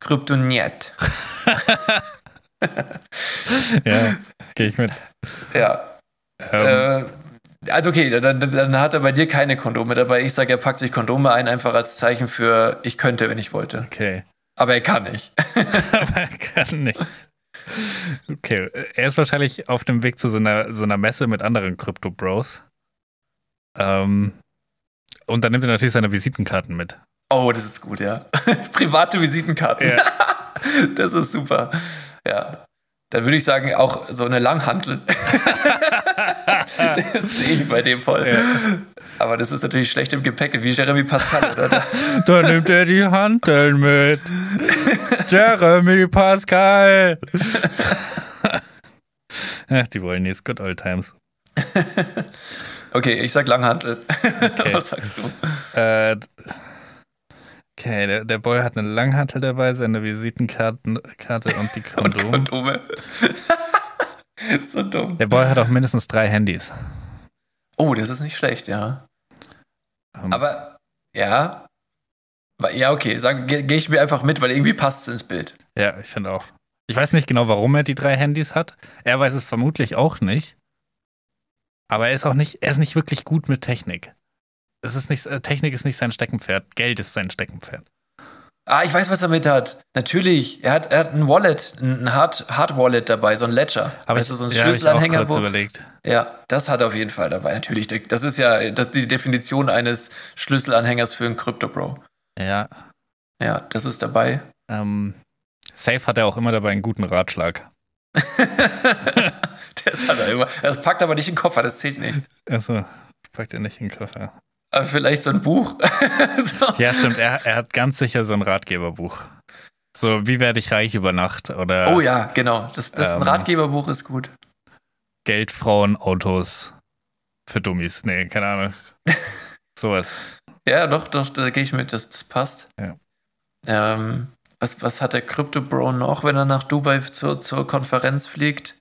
Kryptoniet. Ja, gehe ich mit. Ja. Ähm, Äh, also okay, dann, dann hat er bei dir keine Kondome dabei. Ich sage, er packt sich Kondome ein, einfach als Zeichen für ich könnte, wenn ich wollte. okay. Aber er kann nicht. Aber er kann nicht. Okay, er ist wahrscheinlich auf dem Weg zu so einer, so einer Messe mit anderen Crypto-Bros. Ähm, und dann nimmt er natürlich seine Visitenkarten mit. Oh, das ist gut, ja. Private Visitenkarten. Ja. Das ist super. Ja. Dann würde ich sagen, auch so eine Langhantel. das sehe ich bei dem voll. Ja. Aber das ist natürlich schlecht im Gepäck, wie Jeremy Pascal, oder? Da nimmt er die Hanteln mit. Jeremy Pascal. Ach, die wollen jetzt good old times. Okay, ich sag Langhantel. Okay. Was sagst du? Äh, okay, der, der Boy hat eine Langhantel dabei, seine Visitenkarte Karte und die Und Kondom. Kondome. so dumm. Der Boy hat auch mindestens drei Handys. Oh, das ist nicht schlecht, ja. Ähm, Aber, ja. Ja, okay, gehe geh ich mir einfach mit, weil irgendwie passt es ins Bild. Ja, ich finde auch. Ich weiß nicht genau, warum er die drei Handys hat. Er weiß es vermutlich auch nicht. Aber er ist auch nicht, er ist nicht wirklich gut mit Technik. Es ist nicht, äh, Technik ist nicht sein Steckenpferd. Geld ist sein Steckenpferd. Ah, ich weiß, was er mit hat. Natürlich, er hat, er hat ein Wallet, ein Hard, Hard Wallet dabei, so ein Ledger. Aber weißt du, so ein ja, hab ich auch Schlüsselanhänger. kurz Wo, überlegt. ja, das hat er auf jeden Fall dabei, natürlich. Das ist ja das ist die Definition eines Schlüsselanhängers für einen Crypto-Bro. Ja. Ja, das ist dabei. Ähm, safe hat er auch immer dabei einen guten Ratschlag. das hat er immer. Das packt aber nicht in den Koffer, das zählt nicht. Also, pack den nicht in den Koffer. Aber vielleicht so ein Buch. so. Ja, stimmt. Er, er hat ganz sicher so ein Ratgeberbuch. So, wie werde ich reich über Nacht? Oder Oh ja, genau. Das, das ein Ähm. Ratgeberbuch ist gut. Geld, Frauen, Autos für Dummies. Nee, keine Ahnung. Sowas. Ja, doch, doch, da gehe ich mit, das, das passt. Ja. Ähm, was, was hat der Crypto Bro noch, wenn er nach Dubai zur, zur Konferenz fliegt?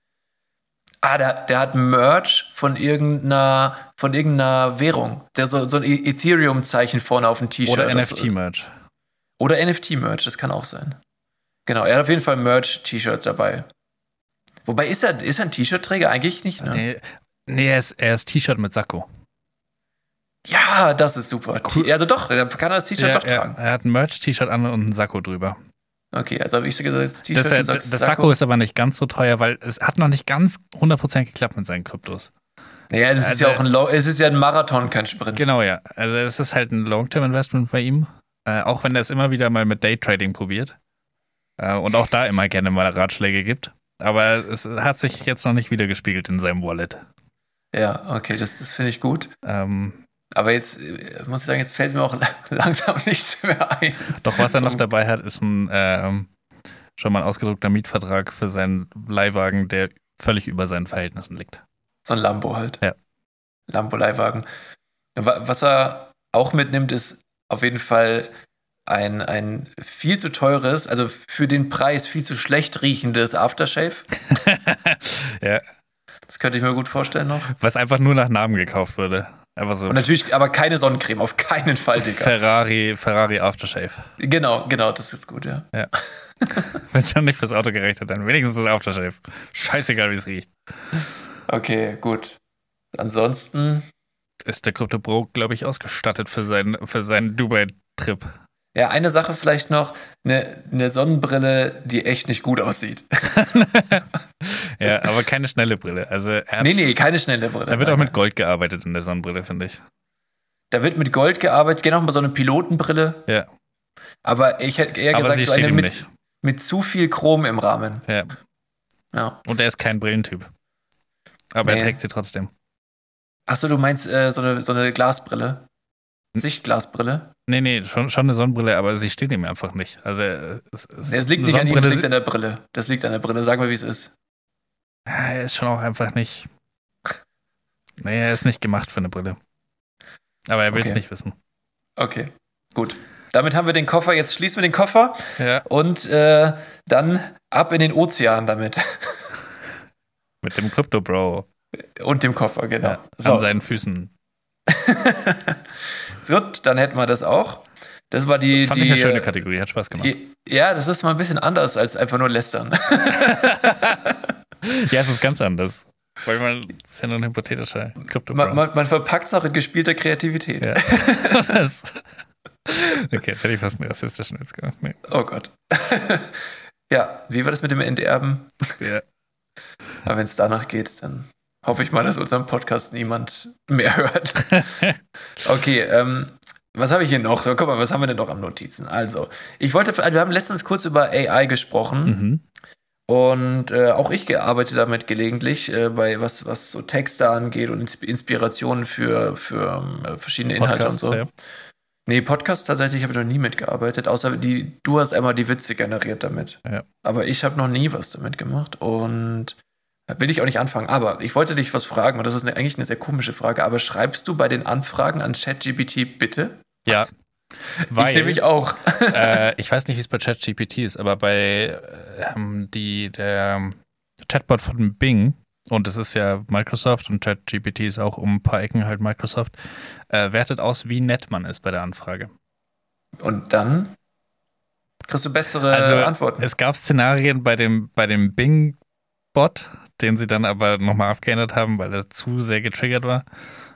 Ah, der, der hat Merch von irgendeiner, von irgendeiner Währung. Der so, so ein E- Ethereum-Zeichen vorne auf dem T-Shirt. Oder. NFT-Merch. Oder NFT-Merch, das kann auch sein. Genau, er hat auf jeden Fall Merch-T-Shirts dabei. Wobei, ist er, ist er ein T-Shirt-Träger? Eigentlich nicht, ne? Nee, nee, er ist, er ist T-Shirt mit Sakko. Ja, das ist super. Cool. Also doch, er kann das T-Shirt Ja, doch er, tragen. er hat ein Merch-T-Shirt an und ein Sakko drüber. Okay, also habe ich gesagt, das T-Shirt, Das, das, das Sakko ist aber nicht ganz so teuer, weil es hat noch nicht ganz 100% geklappt mit seinen Kryptos. Naja, das ist ja Also- auch ein, Lo es ist ja ein Marathon, kein Sprint. Genau, ja. Also es ist halt ein Long-Term-Investment bei ihm. Äh, auch wenn er es immer wieder mal mit Daytrading probiert. Äh, und auch da immer gerne mal Ratschläge gibt. Aber es hat sich jetzt noch nicht wieder gespiegelt in seinem Wallet. Ja, okay, das, das finde ich gut. Ähm, Aber jetzt äh, muss ich sagen, jetzt fällt mir auch langsam nichts mehr ein. doch was er noch dabei hat, ist ein ähm, schon mal ausgedruckter Mietvertrag für seinen Leihwagen, der völlig über seinen Verhältnissen liegt. So ein Lambo halt. Ja. Lambo-Leihwagen. Wa- Was er auch mitnimmt, ist auf jeden Fall ein, ein viel zu teures, also für den Preis viel zu schlecht riechendes Aftershave. ja, Das könnte ich mir gut vorstellen noch. was einfach nur nach Namen gekauft wurde. So Und natürlich aber keine Sonnencreme, auf keinen Fall, Digga. Ferrari, Ferrari Aftershave. Genau, genau, das ist gut, ja. Wenn es schon nicht fürs Auto gereicht hat, dann wenigstens das Aftershave. Scheißegal, wie es riecht. Okay, gut. Ansonsten, Ist der Crypto Bro, glaube ich, ausgestattet für seinen, für seinen Dubai-Trip. Ja, eine Sache vielleicht noch, eine, eine Sonnenbrille, die echt nicht gut aussieht. Ja, aber keine schnelle Brille. Also er hat, Nee, nee, keine schnelle Brille. Da wird auch mit Gold gearbeitet in der Sonnenbrille, finde ich. Da wird mit Gold gearbeitet, genau mal so eine Pilotenbrille. Ja. Aber ich hätte eher Aber gesagt, so eine mit, mit zu viel Chrom im Rahmen. Ja. Ja. Und er ist kein Brillentyp. Aber Nee. er trägt sie trotzdem. Achso, du meinst äh, so, eine, so eine Glasbrille? Sichtglasbrille? Nee, nee, schon, schon eine Sonnenbrille, aber sie steht ihm einfach nicht. Also äh, es, es, Nee, es liegt nicht an ihm, es liegt an der Brille. Das liegt an der Brille, sag mal, wie es ist. Ja, Er ist schon auch einfach nicht. Nee, er ist nicht gemacht für eine Brille. Aber er will es Okay. nicht wissen. Okay, gut. Damit haben wir den Koffer, jetzt schließen wir den Koffer Ja. und äh, dann ab in den Ozean damit. Mit dem Crypto Bro und dem Koffer, genau. ja, so. an seinen Füßen. Gut, dann hätten wir das auch. Das war die. Fand die ich eine schöne Kategorie, hat Spaß gemacht. Ja, das ist mal ein bisschen anders als einfach nur lästern. Ja, es ist ganz anders. Weil man das ist ja nur ein hypothetischer Crypto Bro. man, man, man verpackt es auch in gespielter Kreativität. ja. okay, jetzt hätte ich fast einen rassistischen Witz gemacht. Nee. Oh Gott. ja, wie war das mit dem Enterben? Ja. Aber wenn es danach geht, dann hoffe ich mal, dass unseren Podcast niemand mehr hört. Okay, ähm, was habe ich hier noch? Guck mal, was haben wir denn noch am Notizen? Also, ich wollte, wir haben letztens kurz über AI gesprochen. Mhm. Und äh, auch ich arbeite damit gelegentlich, äh, bei was, was so Texte angeht und Insp Inspirationen für, für ähm, verschiedene Inhalte Podcast, und so. ja. Nee, Podcast tatsächlich habe ich noch nie mitgearbeitet, außer die, du hast einmal die Witze generiert damit. Ja. Aber ich habe noch nie was damit gemacht und will ich auch nicht anfangen. Aber ich wollte dich was fragen, und das ist eine, eigentlich eine sehr komische Frage, aber schreibst du bei den Anfragen an ChatGPT bitte? Ja. ich Weil, nämlich auch. äh, ich weiß nicht, wie es bei ChatGPT ist, aber bei ähm, die, der Chatbot von Bing, und das ist ja Microsoft und ChatGPT ist auch um ein paar Ecken halt Microsoft, äh, wertet aus, wie nett man ist bei der Anfrage. Und dann kriegst du bessere Also, Antworten. Es gab Szenarien bei dem, bei dem Bing-Bot, den sie dann aber nochmal abgeändert haben, weil er zu sehr getriggert war,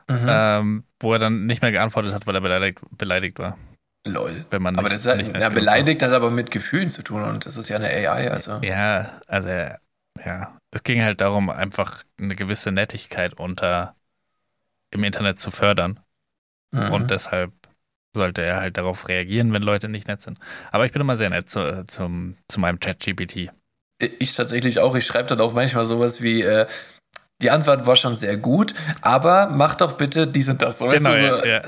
Mhm. ähm, wo er dann nicht mehr geantwortet hat, weil er beleidigt, beleidigt war. Lol. Wenn man Aber nicht, das ist ja, ja, beleidigt hat aber mit Gefühlen zu tun und das ist ja eine AI, also. war. Ja, also ja. Es ging halt darum, einfach eine gewisse Nettigkeit unter im Internet zu fördern. Mhm. Und deshalb sollte er halt darauf reagieren, wenn Leute nicht nett sind. Aber ich bin immer sehr nett zu, zum, zu meinem Chat-GPT. Ich tatsächlich auch. Ich schreibe dann auch manchmal sowas wie, äh, die Antwort war schon sehr gut, aber mach doch bitte dies und das. So, weißt Genau, du, so. ja, ja.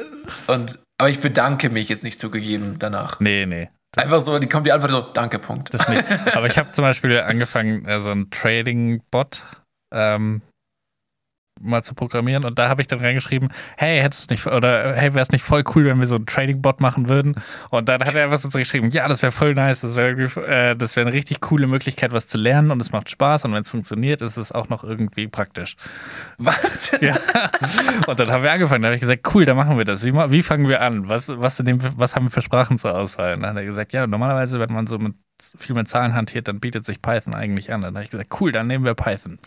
Und, aber ich bedanke mich jetzt nicht zugegeben danach. Nee, nee. Einfach so, die kommt die Antwort so, danke, Punkt. Das nicht. Aber ich habe zum Beispiel angefangen, äh, so einen Trading-Bot ähm, mal zu programmieren und da habe ich dann reingeschrieben, hey, hättest du nicht, oder hey, wäre es nicht voll cool, wenn wir so einen Trading-Bot machen würden? Und dann hat er einfach so geschrieben, ja, das wäre voll nice, das wäre äh, das wäre eine richtig coole Möglichkeit, was zu lernen und es macht Spaß und wenn es funktioniert, ist es auch noch irgendwie praktisch. Was? Ja. Und dann haben wir angefangen. Da habe ich gesagt, cool, dann machen wir das. Wie, wie fangen wir an? Was, was, in dem, was haben wir für Sprachen zur Auswahl? Und dann hat er gesagt, ja, normalerweise, wenn man so mit, viel mit Zahlen hantiert, dann bietet sich Python eigentlich an. Dann habe ich gesagt, cool, dann nehmen wir Python.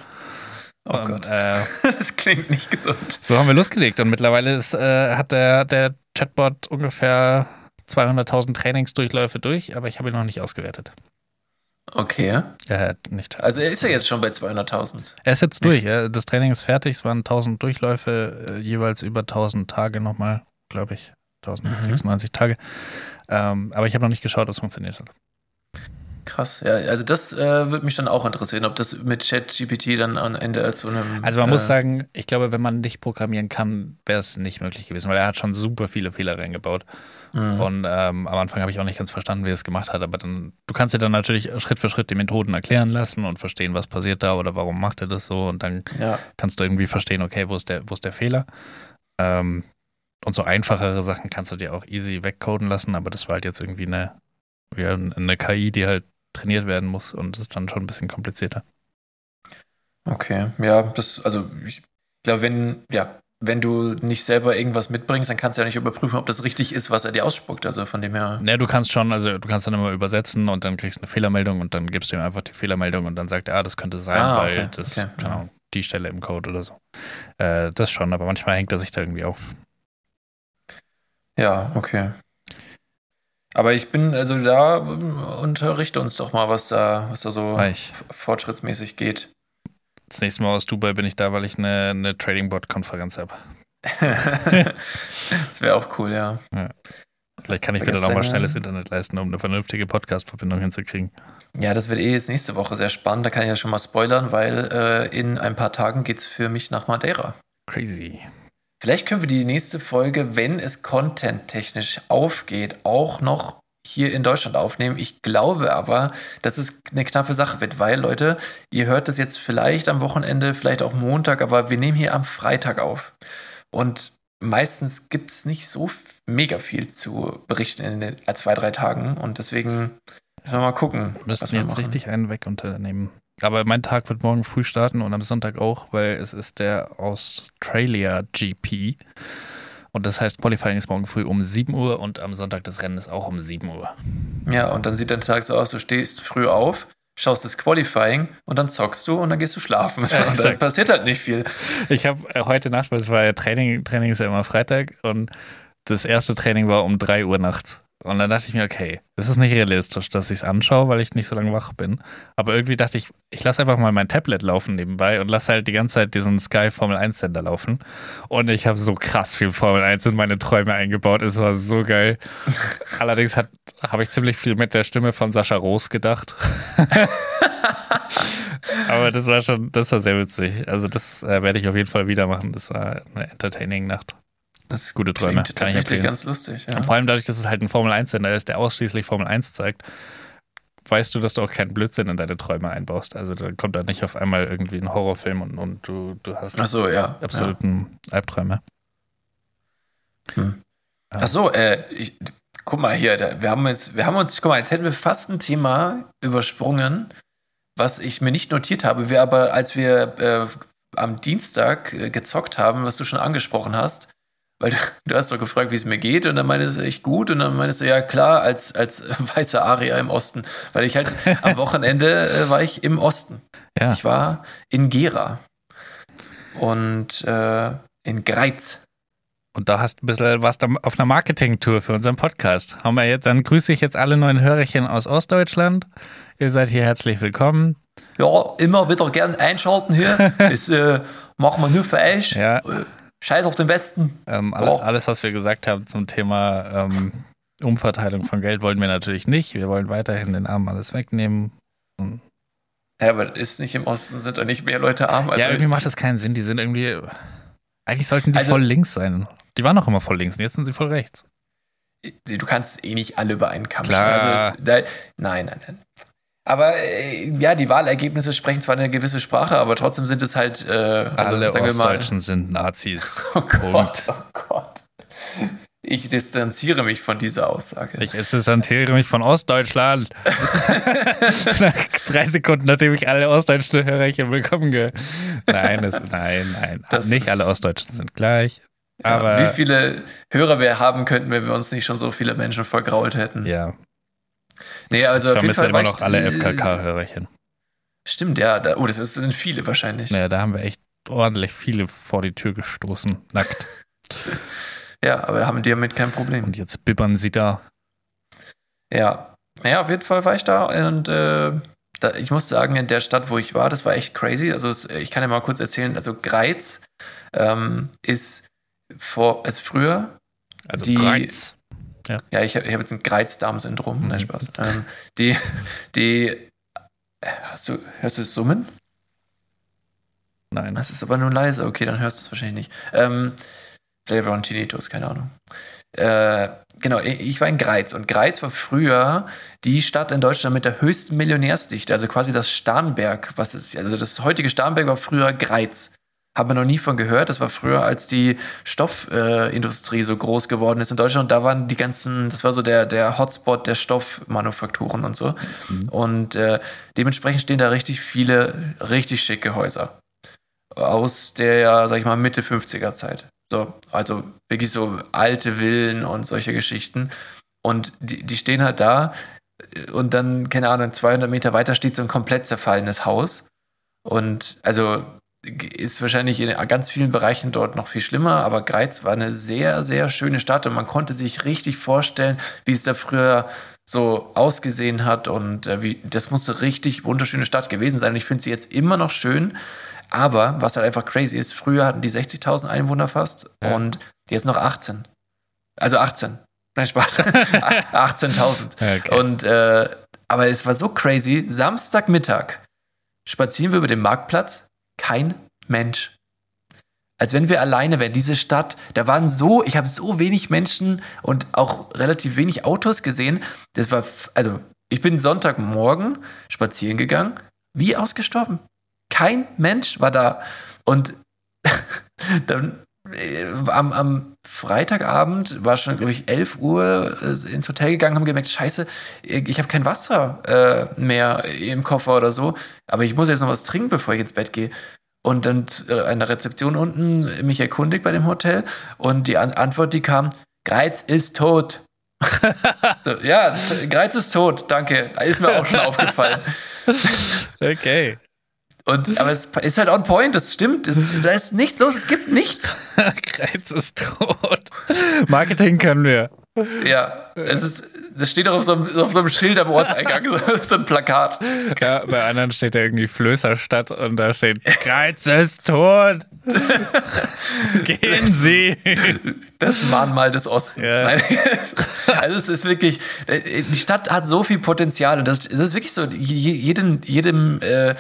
Oh und, Gott. Äh, Das klingt nicht gesund. so haben wir losgelegt. Und mittlerweile ist, äh, hat der, der Chatbot ungefähr 200.000 Trainingsdurchläufe durch, aber ich habe ihn noch nicht ausgewertet. Okay. Hat nicht. Also er ist ja jetzt schon bei 200.000. Er ist jetzt durch. ja. Das Training ist fertig. Es waren 1000 Durchläufe, äh, jeweils über 1000 Tage nochmal, glaube ich. 1096 Tage. Ähm, aber ich habe noch nicht geschaut, ob es funktioniert hat. Krass. Ja, also das äh, würde mich dann auch interessieren, ob das mit ChatGPT dann am Ende zu einem. Also man äh, muss sagen, ich glaube, wenn man nicht programmieren kann, wäre es nicht möglich gewesen, weil er hat schon super viele Fehler reingebaut. mh. Und ähm, am Anfang habe ich auch nicht ganz verstanden, wie er es gemacht hat. Aber dann, du kannst dir dann natürlich Schritt für Schritt die Methoden erklären lassen und verstehen, was passiert da oder warum macht er das so. Und dann Ja. kannst du irgendwie verstehen, okay, wo ist der, wo ist der Fehler? Ähm, und so einfachere Sachen kannst du dir auch easy wegcoden lassen, aber das war halt jetzt irgendwie eine, wie eine KI, die halt trainiert werden muss und das ist dann schon ein bisschen komplizierter. Okay. Ja, das, also ich glaube, wenn, ja, wenn du nicht selber irgendwas mitbringst, dann kannst du ja nicht überprüfen, ob das richtig ist, was er dir ausspuckt. Also von dem her. Ne, du kannst schon, also du kannst dann immer übersetzen und dann kriegst du eine Fehlermeldung und dann gibst du ihm einfach die Fehlermeldung und dann sagt er, ah, das könnte sein, Ah, weil okay, das, okay, keine ja. Ahnung, die Stelle im Code oder so. Äh, das schon, aber manchmal hängt er sich da irgendwie auf. Ja, okay. Aber ich bin, also da ähm, unterrichte uns doch mal, was da, was da so Reich. fortschrittsmäßig geht. Das nächste Mal aus Dubai bin ich da, weil ich eine, eine Trading-Bot-Konferenz habe. das wäre auch cool, ja. Vielleicht kann ich mir dann auch mal schnelles Internet leisten, um eine vernünftige Podcast-Verbindung hinzukriegen. Ja, das wird eh jetzt nächste Woche sehr spannend. Da kann ich ja schon mal spoilern, weil äh, in ein paar Tagen geht's für mich nach Madeira. Crazy. Vielleicht können wir die nächste Folge, wenn es content-technisch aufgeht, auch noch hier in Deutschland aufnehmen. Ich glaube aber, dass es eine knappe Sache wird, weil, Leute, ihr hört das jetzt vielleicht am Wochenende, vielleicht auch Montag, aber wir nehmen hier am Freitag auf. Und meistens gibt es nicht so mega viel zu berichten in den äh, zwei, drei Tagen. Und deswegen müssen wir mal gucken. Müssten wir jetzt machen. richtig einen weg unternehmen. Aber mein Tag wird morgen früh starten und am Sonntag auch, weil es ist der Australia GP. Und das heißt, Qualifying ist morgen früh um 7 Uhr und am Sonntag das Rennen ist auch um 7 Uhr. Ja, und dann sieht dein Tag so aus, du stehst früh auf, schaust das Qualifying und dann zockst du und dann gehst du schlafen. Ja, und dann passiert halt nicht viel. Ich habe äh, heute Nacht, weil es war ja Training, Training ist ja immer Freitag und das erste Training war um 3 Uhr nachts. Und dann dachte ich mir, okay, das ist nicht realistisch, dass ich es anschaue, weil ich nicht so lange wach bin. Aber irgendwie dachte ich, ich lasse einfach mal mein Tablet laufen nebenbei und lasse halt die ganze Zeit diesen Sky Formel 1 Sender laufen. Und ich habe so krass viel Formel 1 in meine Träume eingebaut. Es war so geil. Allerdings habe ich ziemlich viel mit der Stimme von Sascha Roos gedacht. Aber das war schon, das war sehr witzig. Also das äh, werde ich auf jeden Fall wieder machen. Das war eine entertaining Nacht. Das ist Gute Träume. Klingt tatsächlich ganz lustig. Ja. Und vor allem dadurch, dass es halt ein Formel 1-Sender ist, der ausschließlich Formel 1 zeigt, weißt du, dass du auch keinen Blödsinn in deine Träume einbaust. Also da kommt da nicht auf einmal irgendwie ein Horrorfilm und, und du, du hast Ach so, ja. absoluten Albträume. Hm. Ach so, äh, ich, guck mal hier, da, wir haben jetzt, wir haben uns, guck mal, jetzt hätten wir fast ein Thema übersprungen, was ich mir nicht notiert habe, wir aber, als wir äh, am Dienstag äh, gezockt haben, was du schon angesprochen hast, weil du, hast doch gefragt, wie es mir geht, und dann meintest du echt gut, und dann meintest du, ja klar, als, als weißer Aria im Osten, weil ich halt am Wochenende äh, war ich im Osten. Ja, Ich war in Gera und äh, in Greiz. und da hast du ein bisschen was auf einer Marketing-Tour für unseren Podcast. Haben wir jetzt, dann grüße ich jetzt alle neuen Hörerchen aus Ostdeutschland. Ihr seid hier herzlich willkommen. Ja, immer wieder gern einschalten hier. Das äh, machen wir nur für euch. Ja. Scheiß auf den Besten. Ähm, alle, Boah. alles, was wir gesagt haben zum Thema ähm, Umverteilung von Geld, wollen wir natürlich nicht. Wir wollen weiterhin den Armen alles wegnehmen. Ja, aber ist nicht im Osten, sind da nicht mehr Leute arm? Also ja, irgendwie macht das keinen Sinn. Die sind irgendwie. Eigentlich sollten die Also- voll links sein. Die waren doch immer voll links und jetzt sind sie voll rechts. du kannst eh nicht alle über einen Kamm Klar. Also, da, nein, nein, nein. Aber äh, ja, die Wahlergebnisse sprechen zwar eine gewisse Sprache, aber trotzdem sind es halt, äh, also Alle sagen wir mal, Ostdeutschen sind Nazis. Oh Gott, Punkt. oh Gott. Ich distanziere mich von dieser Aussage. Ich distanziere mich von Ostdeutschland. Nach drei Sekunden, nachdem ich alle ostdeutschen Hörerchen willkommen gehört. Nein, das, nein, nein. Das nicht alle Ostdeutschen sind gleich. Ja, Aber wie viele Hörer wir haben könnten, wenn wir uns nicht schon so viele Menschen vergrault hätten. ja, Nee, also ich auf jeden Fall immer noch alle äh, FKK-Hörerchen. Stimmt, ja. Da, oh, das ist- sind viele wahrscheinlich. Naja, da haben wir echt ordentlich viele vor die Tür gestoßen. Nackt. Ja, aber haben die damit kein Problem. Und jetzt bibbern sie da. Ja. Naja, auf jeden Fall war ich da und äh, da, ich muss sagen, in der Stadt, wo ich war, das war echt crazy. Also es, ich kann ja mal kurz erzählen, also Greiz ähm, ist vor, also früher, Also Die- Greiz. Ja, ich habe hab jetzt ein Greiz-Darm-Syndrom, Mhm. nein, Spaß. Ähm, die, die, hast du, hörst du es summen? Nein. Das ist aber nur leise, okay, dann hörst du es wahrscheinlich nicht. Ähm, war ein Tinnitus, keine Ahnung. Äh, genau, ich ich war in Greiz und Greiz war früher die Stadt in Deutschland mit der höchsten Millionärsdichte, also quasi das Starnberg, was ist, also das heutige Starnberg war früher Greiz. Haben wir noch nie von gehört. Das war früher, als die Stoffindustrie äh, so groß geworden ist in Deutschland. Da waren die ganzen, das war so der, der Hotspot der Stoffmanufakturen und so. Und äh, dementsprechend stehen da richtig viele, richtig schicke Häuser aus der, sag ich mal, Mitte 50er Zeit. So, also wirklich so alte Villen und solche Geschichten. Und die, die stehen halt da äh, und dann, keine Ahnung, 200 Meter weiter steht so ein komplett zerfallenes Haus. Und also ist wahrscheinlich in ganz vielen Bereichen dort noch viel schlimmer, aber Greiz war eine sehr, sehr schöne Stadt und man konnte sich richtig vorstellen, wie es da früher so ausgesehen hat und äh, wie das muss eine richtig wunderschöne Stadt gewesen sein. Und ich finde sie jetzt immer noch schön, aber was halt einfach crazy ist, früher hatten die 60.000 Einwohner fast Ja. und jetzt noch 18. Also 18. Nein, Spaß. 18.000. Okay. Und äh, aber es war so crazy. Samstagmittag spazieren wir über den Marktplatz, kein Mensch. Als wenn wir alleine wären. Diese Stadt, da waren so, ich habe so wenig Menschen und auch relativ wenig Autos gesehen. Das war, also ich bin Sonntagmorgen spazieren gegangen, wie ausgestorben. Kein Mensch war da. Und dann am, am Freitagabend war schon, glaube ich, 11 Uhr äh, ins Hotel gegangen, haben gemerkt, scheiße, ich habe kein Wasser äh, mehr im Koffer oder so, aber ich muss jetzt noch was trinken, bevor ich ins Bett gehe. Und dann äh, an der Rezeption unten mich erkundigt bei dem Hotel und die An Antwort, die kam, Greiz ist tot. so, ja, Greiz ist tot, danke. Ist mir auch schon aufgefallen. Okay. Und, aber es ist halt on point, das stimmt. Es, da ist nichts los, es gibt nichts. Greiz ist tot. Marketing können wir. Ja, es ist, das steht auch auf so einem, auf so einem Schild am Ortseingang, so, ein Plakat. Ja, bei anderen steht da irgendwie Flößerstadt und da steht Greiz ist tot. Gehen Sie. Das Mahnmal des Ostens. Ja. Nein. Also es ist wirklich, die Stadt hat so viel Potenzial und das, es ist wirklich so, je- jeden, jedem, äh,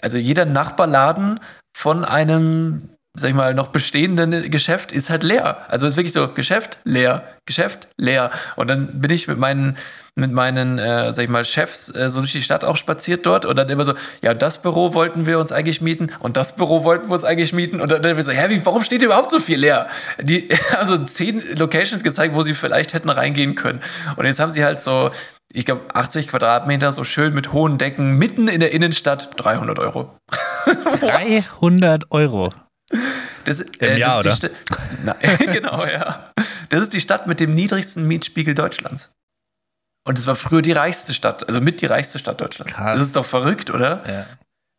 also jeder Nachbarladen von einem, sag ich mal, noch bestehenden Geschäft ist halt leer. Also es ist wirklich so, Geschäft, leer, Geschäft, leer. Und dann bin ich mit meinen, mit meinen, äh, sag ich mal, Chefs äh, so durch die Stadt auch spaziert dort und dann immer so, ja, das Büro wollten wir uns eigentlich mieten und das Büro wollten wir uns eigentlich mieten und dann, dann wir so, hä, wie, warum steht überhaupt so viel leer? Die, also zehn Locations gezeigt, wo sie vielleicht hätten reingehen können. Und jetzt haben sie halt so, ich glaube, 80 Quadratmeter, so schön mit hohen Decken, mitten in der Innenstadt, 300 Euro. 300 Euro. Das, Im Jahr, das ist die Sta- Nein, genau, ja. Das ist die Stadt mit dem niedrigsten Mietspiegel Deutschlands. Und es war früher die reichste Stadt, also mit die reichste Stadt Deutschlands. Krass. Das ist doch verrückt, oder? Ja.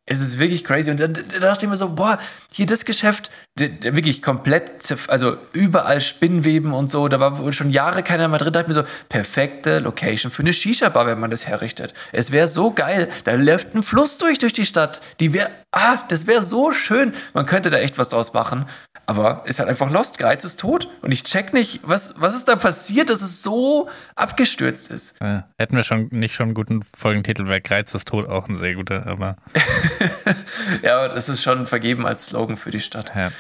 Es ist wirklich crazy. Und dann, da dachte ich mir so, boah, hier das Geschäft, der, der wirklich komplett, also überall Spinnweben und so. Da war wohl schon Jahre keiner mehr drin. Da dachte ich mir so, perfekte Location für eine Shisha-Bar, wenn man das herrichtet. Es wäre so geil. Da läuft ein Fluss durch, durch die Stadt. Die wäre, ah, das wäre so schön. Man könnte da echt was draus machen. Aber ist halt einfach lost. Geiz ist tot. Und ich check nicht, was, was ist da passiert, dass es so abgestürzt ist. Äh, hätten wir schon nicht schon einen guten Folgentitel, wäre Greiz ist tot auch ein sehr guter, aber Ja, aber das ist schon vergeben als Slogan für die Stadt. ja.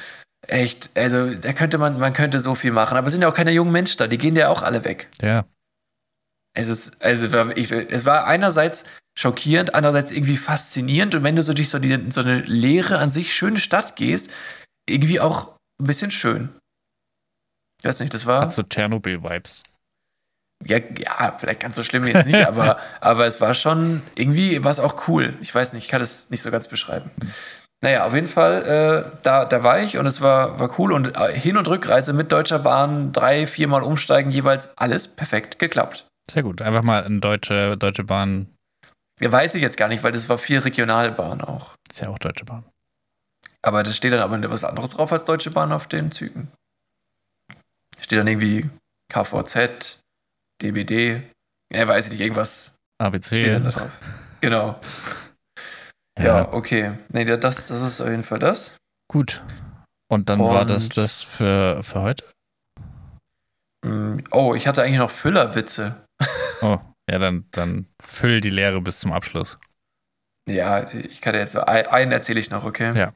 Echt, also da könnte man, man könnte so viel machen, aber es sind ja auch keine jungen Menschen da, die gehen ja auch alle weg. ja. Es ist, also ich, es war einerseits schockierend, andererseits irgendwie faszinierend und wenn du so durch so, die, so eine leere, an sich schöne Stadt gehst, irgendwie auch ein bisschen schön. Ich weiß nicht, das war. Hat so Tschernobyl-Vibes. Ja, ja, vielleicht ganz so schlimm jetzt nicht, aber, aber es war schon, irgendwie war es auch cool. Ich weiß nicht, ich kann es nicht so ganz beschreiben. Naja, auf jeden Fall, äh, da, da war ich und es war, war cool und äh, Hin- und Rückreise mit Deutscher Bahn, drei, viermal umsteigen, jeweils alles perfekt geklappt. Sehr gut. Einfach mal eine deutsche, deutsche Bahn. Ja, weiß ich jetzt gar nicht, weil das war viel Regionalbahn auch. Ist ja auch Deutsche Bahn. Aber das steht dann aber was anderes drauf als Deutsche Bahn auf den Zügen. Steht dann irgendwie KVZ, DBD, ja, weiß ich nicht, irgendwas ABC. drauf. Genau. Ja, okay. Nee, das, das ist auf jeden Fall das. Gut. Und dann war Und- das das für, für heute? Mm, Oh, ich hatte eigentlich noch Füllerwitze. Oh, ja, dann, dann füll die Lehre bis zum Abschluss. Ja, ich kann dir jetzt einen erzähle ich noch, okay? Ja.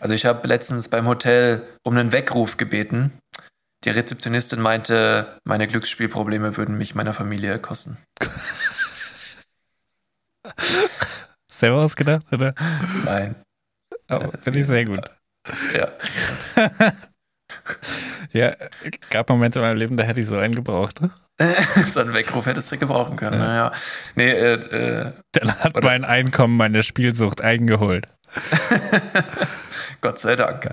Also ich habe letztens beim Hotel um einen Weckruf gebeten. Die Rezeptionistin meinte, meine Glücksspielprobleme würden mich meiner Familie kosten. Selber ausgedacht, oder? Nein. Oh, Finde ich sehr gut. Ja. Ja, gab Momente in meinem Leben, da hätte ich so einen gebraucht. so einen Weckruf hättest du gebrauchen können. Naja. Nee, äh, äh, Dann hat Oder- mein Einkommen meine Spielsucht eingeholt. Gott sei Dank.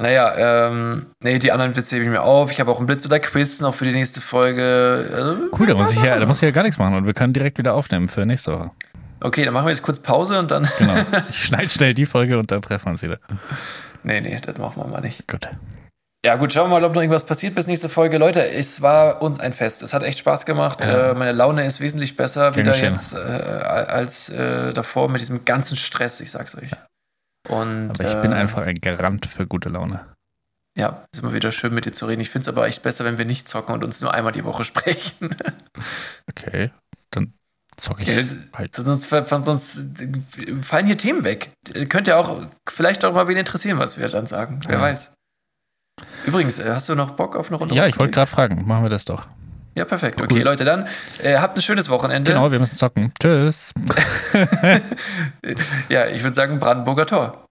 Naja, ähm, nee, die anderen Witze hebe ich mir auf. Ich habe auch ein Blitz oder Quiz noch für die nächste Folge. Also, Cool, da muss ich ja, da muss ich ja gar nichts machen und wir können direkt wieder aufnehmen für nächste Woche. Okay, dann machen wir jetzt kurz Pause und dann. Genau. Ich schneide schnell die Folge und dann treffen wir uns wieder. nee, nee, das machen wir mal nicht. Gut. Ja, gut, schauen wir mal, ob noch irgendwas passiert bis nächste Folge. Leute, es war uns ein Fest. Es hat echt Spaß gemacht. Ja. Äh, meine Laune ist wesentlich besser Gern wieder jetzt äh, als äh, davor mit diesem ganzen Stress, ich sag's euch. Und, Aber ich bin äh, einfach ein Garant für gute Laune. Ja, ist immer wieder schön mit dir zu reden. Ich finde es aber echt besser, wenn wir nicht zocken und uns nur einmal die Woche sprechen. Okay, dann zocke ich Ja, halt. sonst, sonst fallen hier Themen weg. Könnte ja auch vielleicht auch mal wen interessieren, was wir dann sagen. Wer Ja. weiß. Übrigens, äh, hast du noch Bock auf eine Runde? Ja, ich wollte gerade fragen, machen wir das doch. Ja, perfekt. Okay, Cool. Leute, dann äh, habt ein schönes Wochenende. Genau, wir müssen zocken. Tschüss. Ja, ich würde sagen Brandenburger Tor.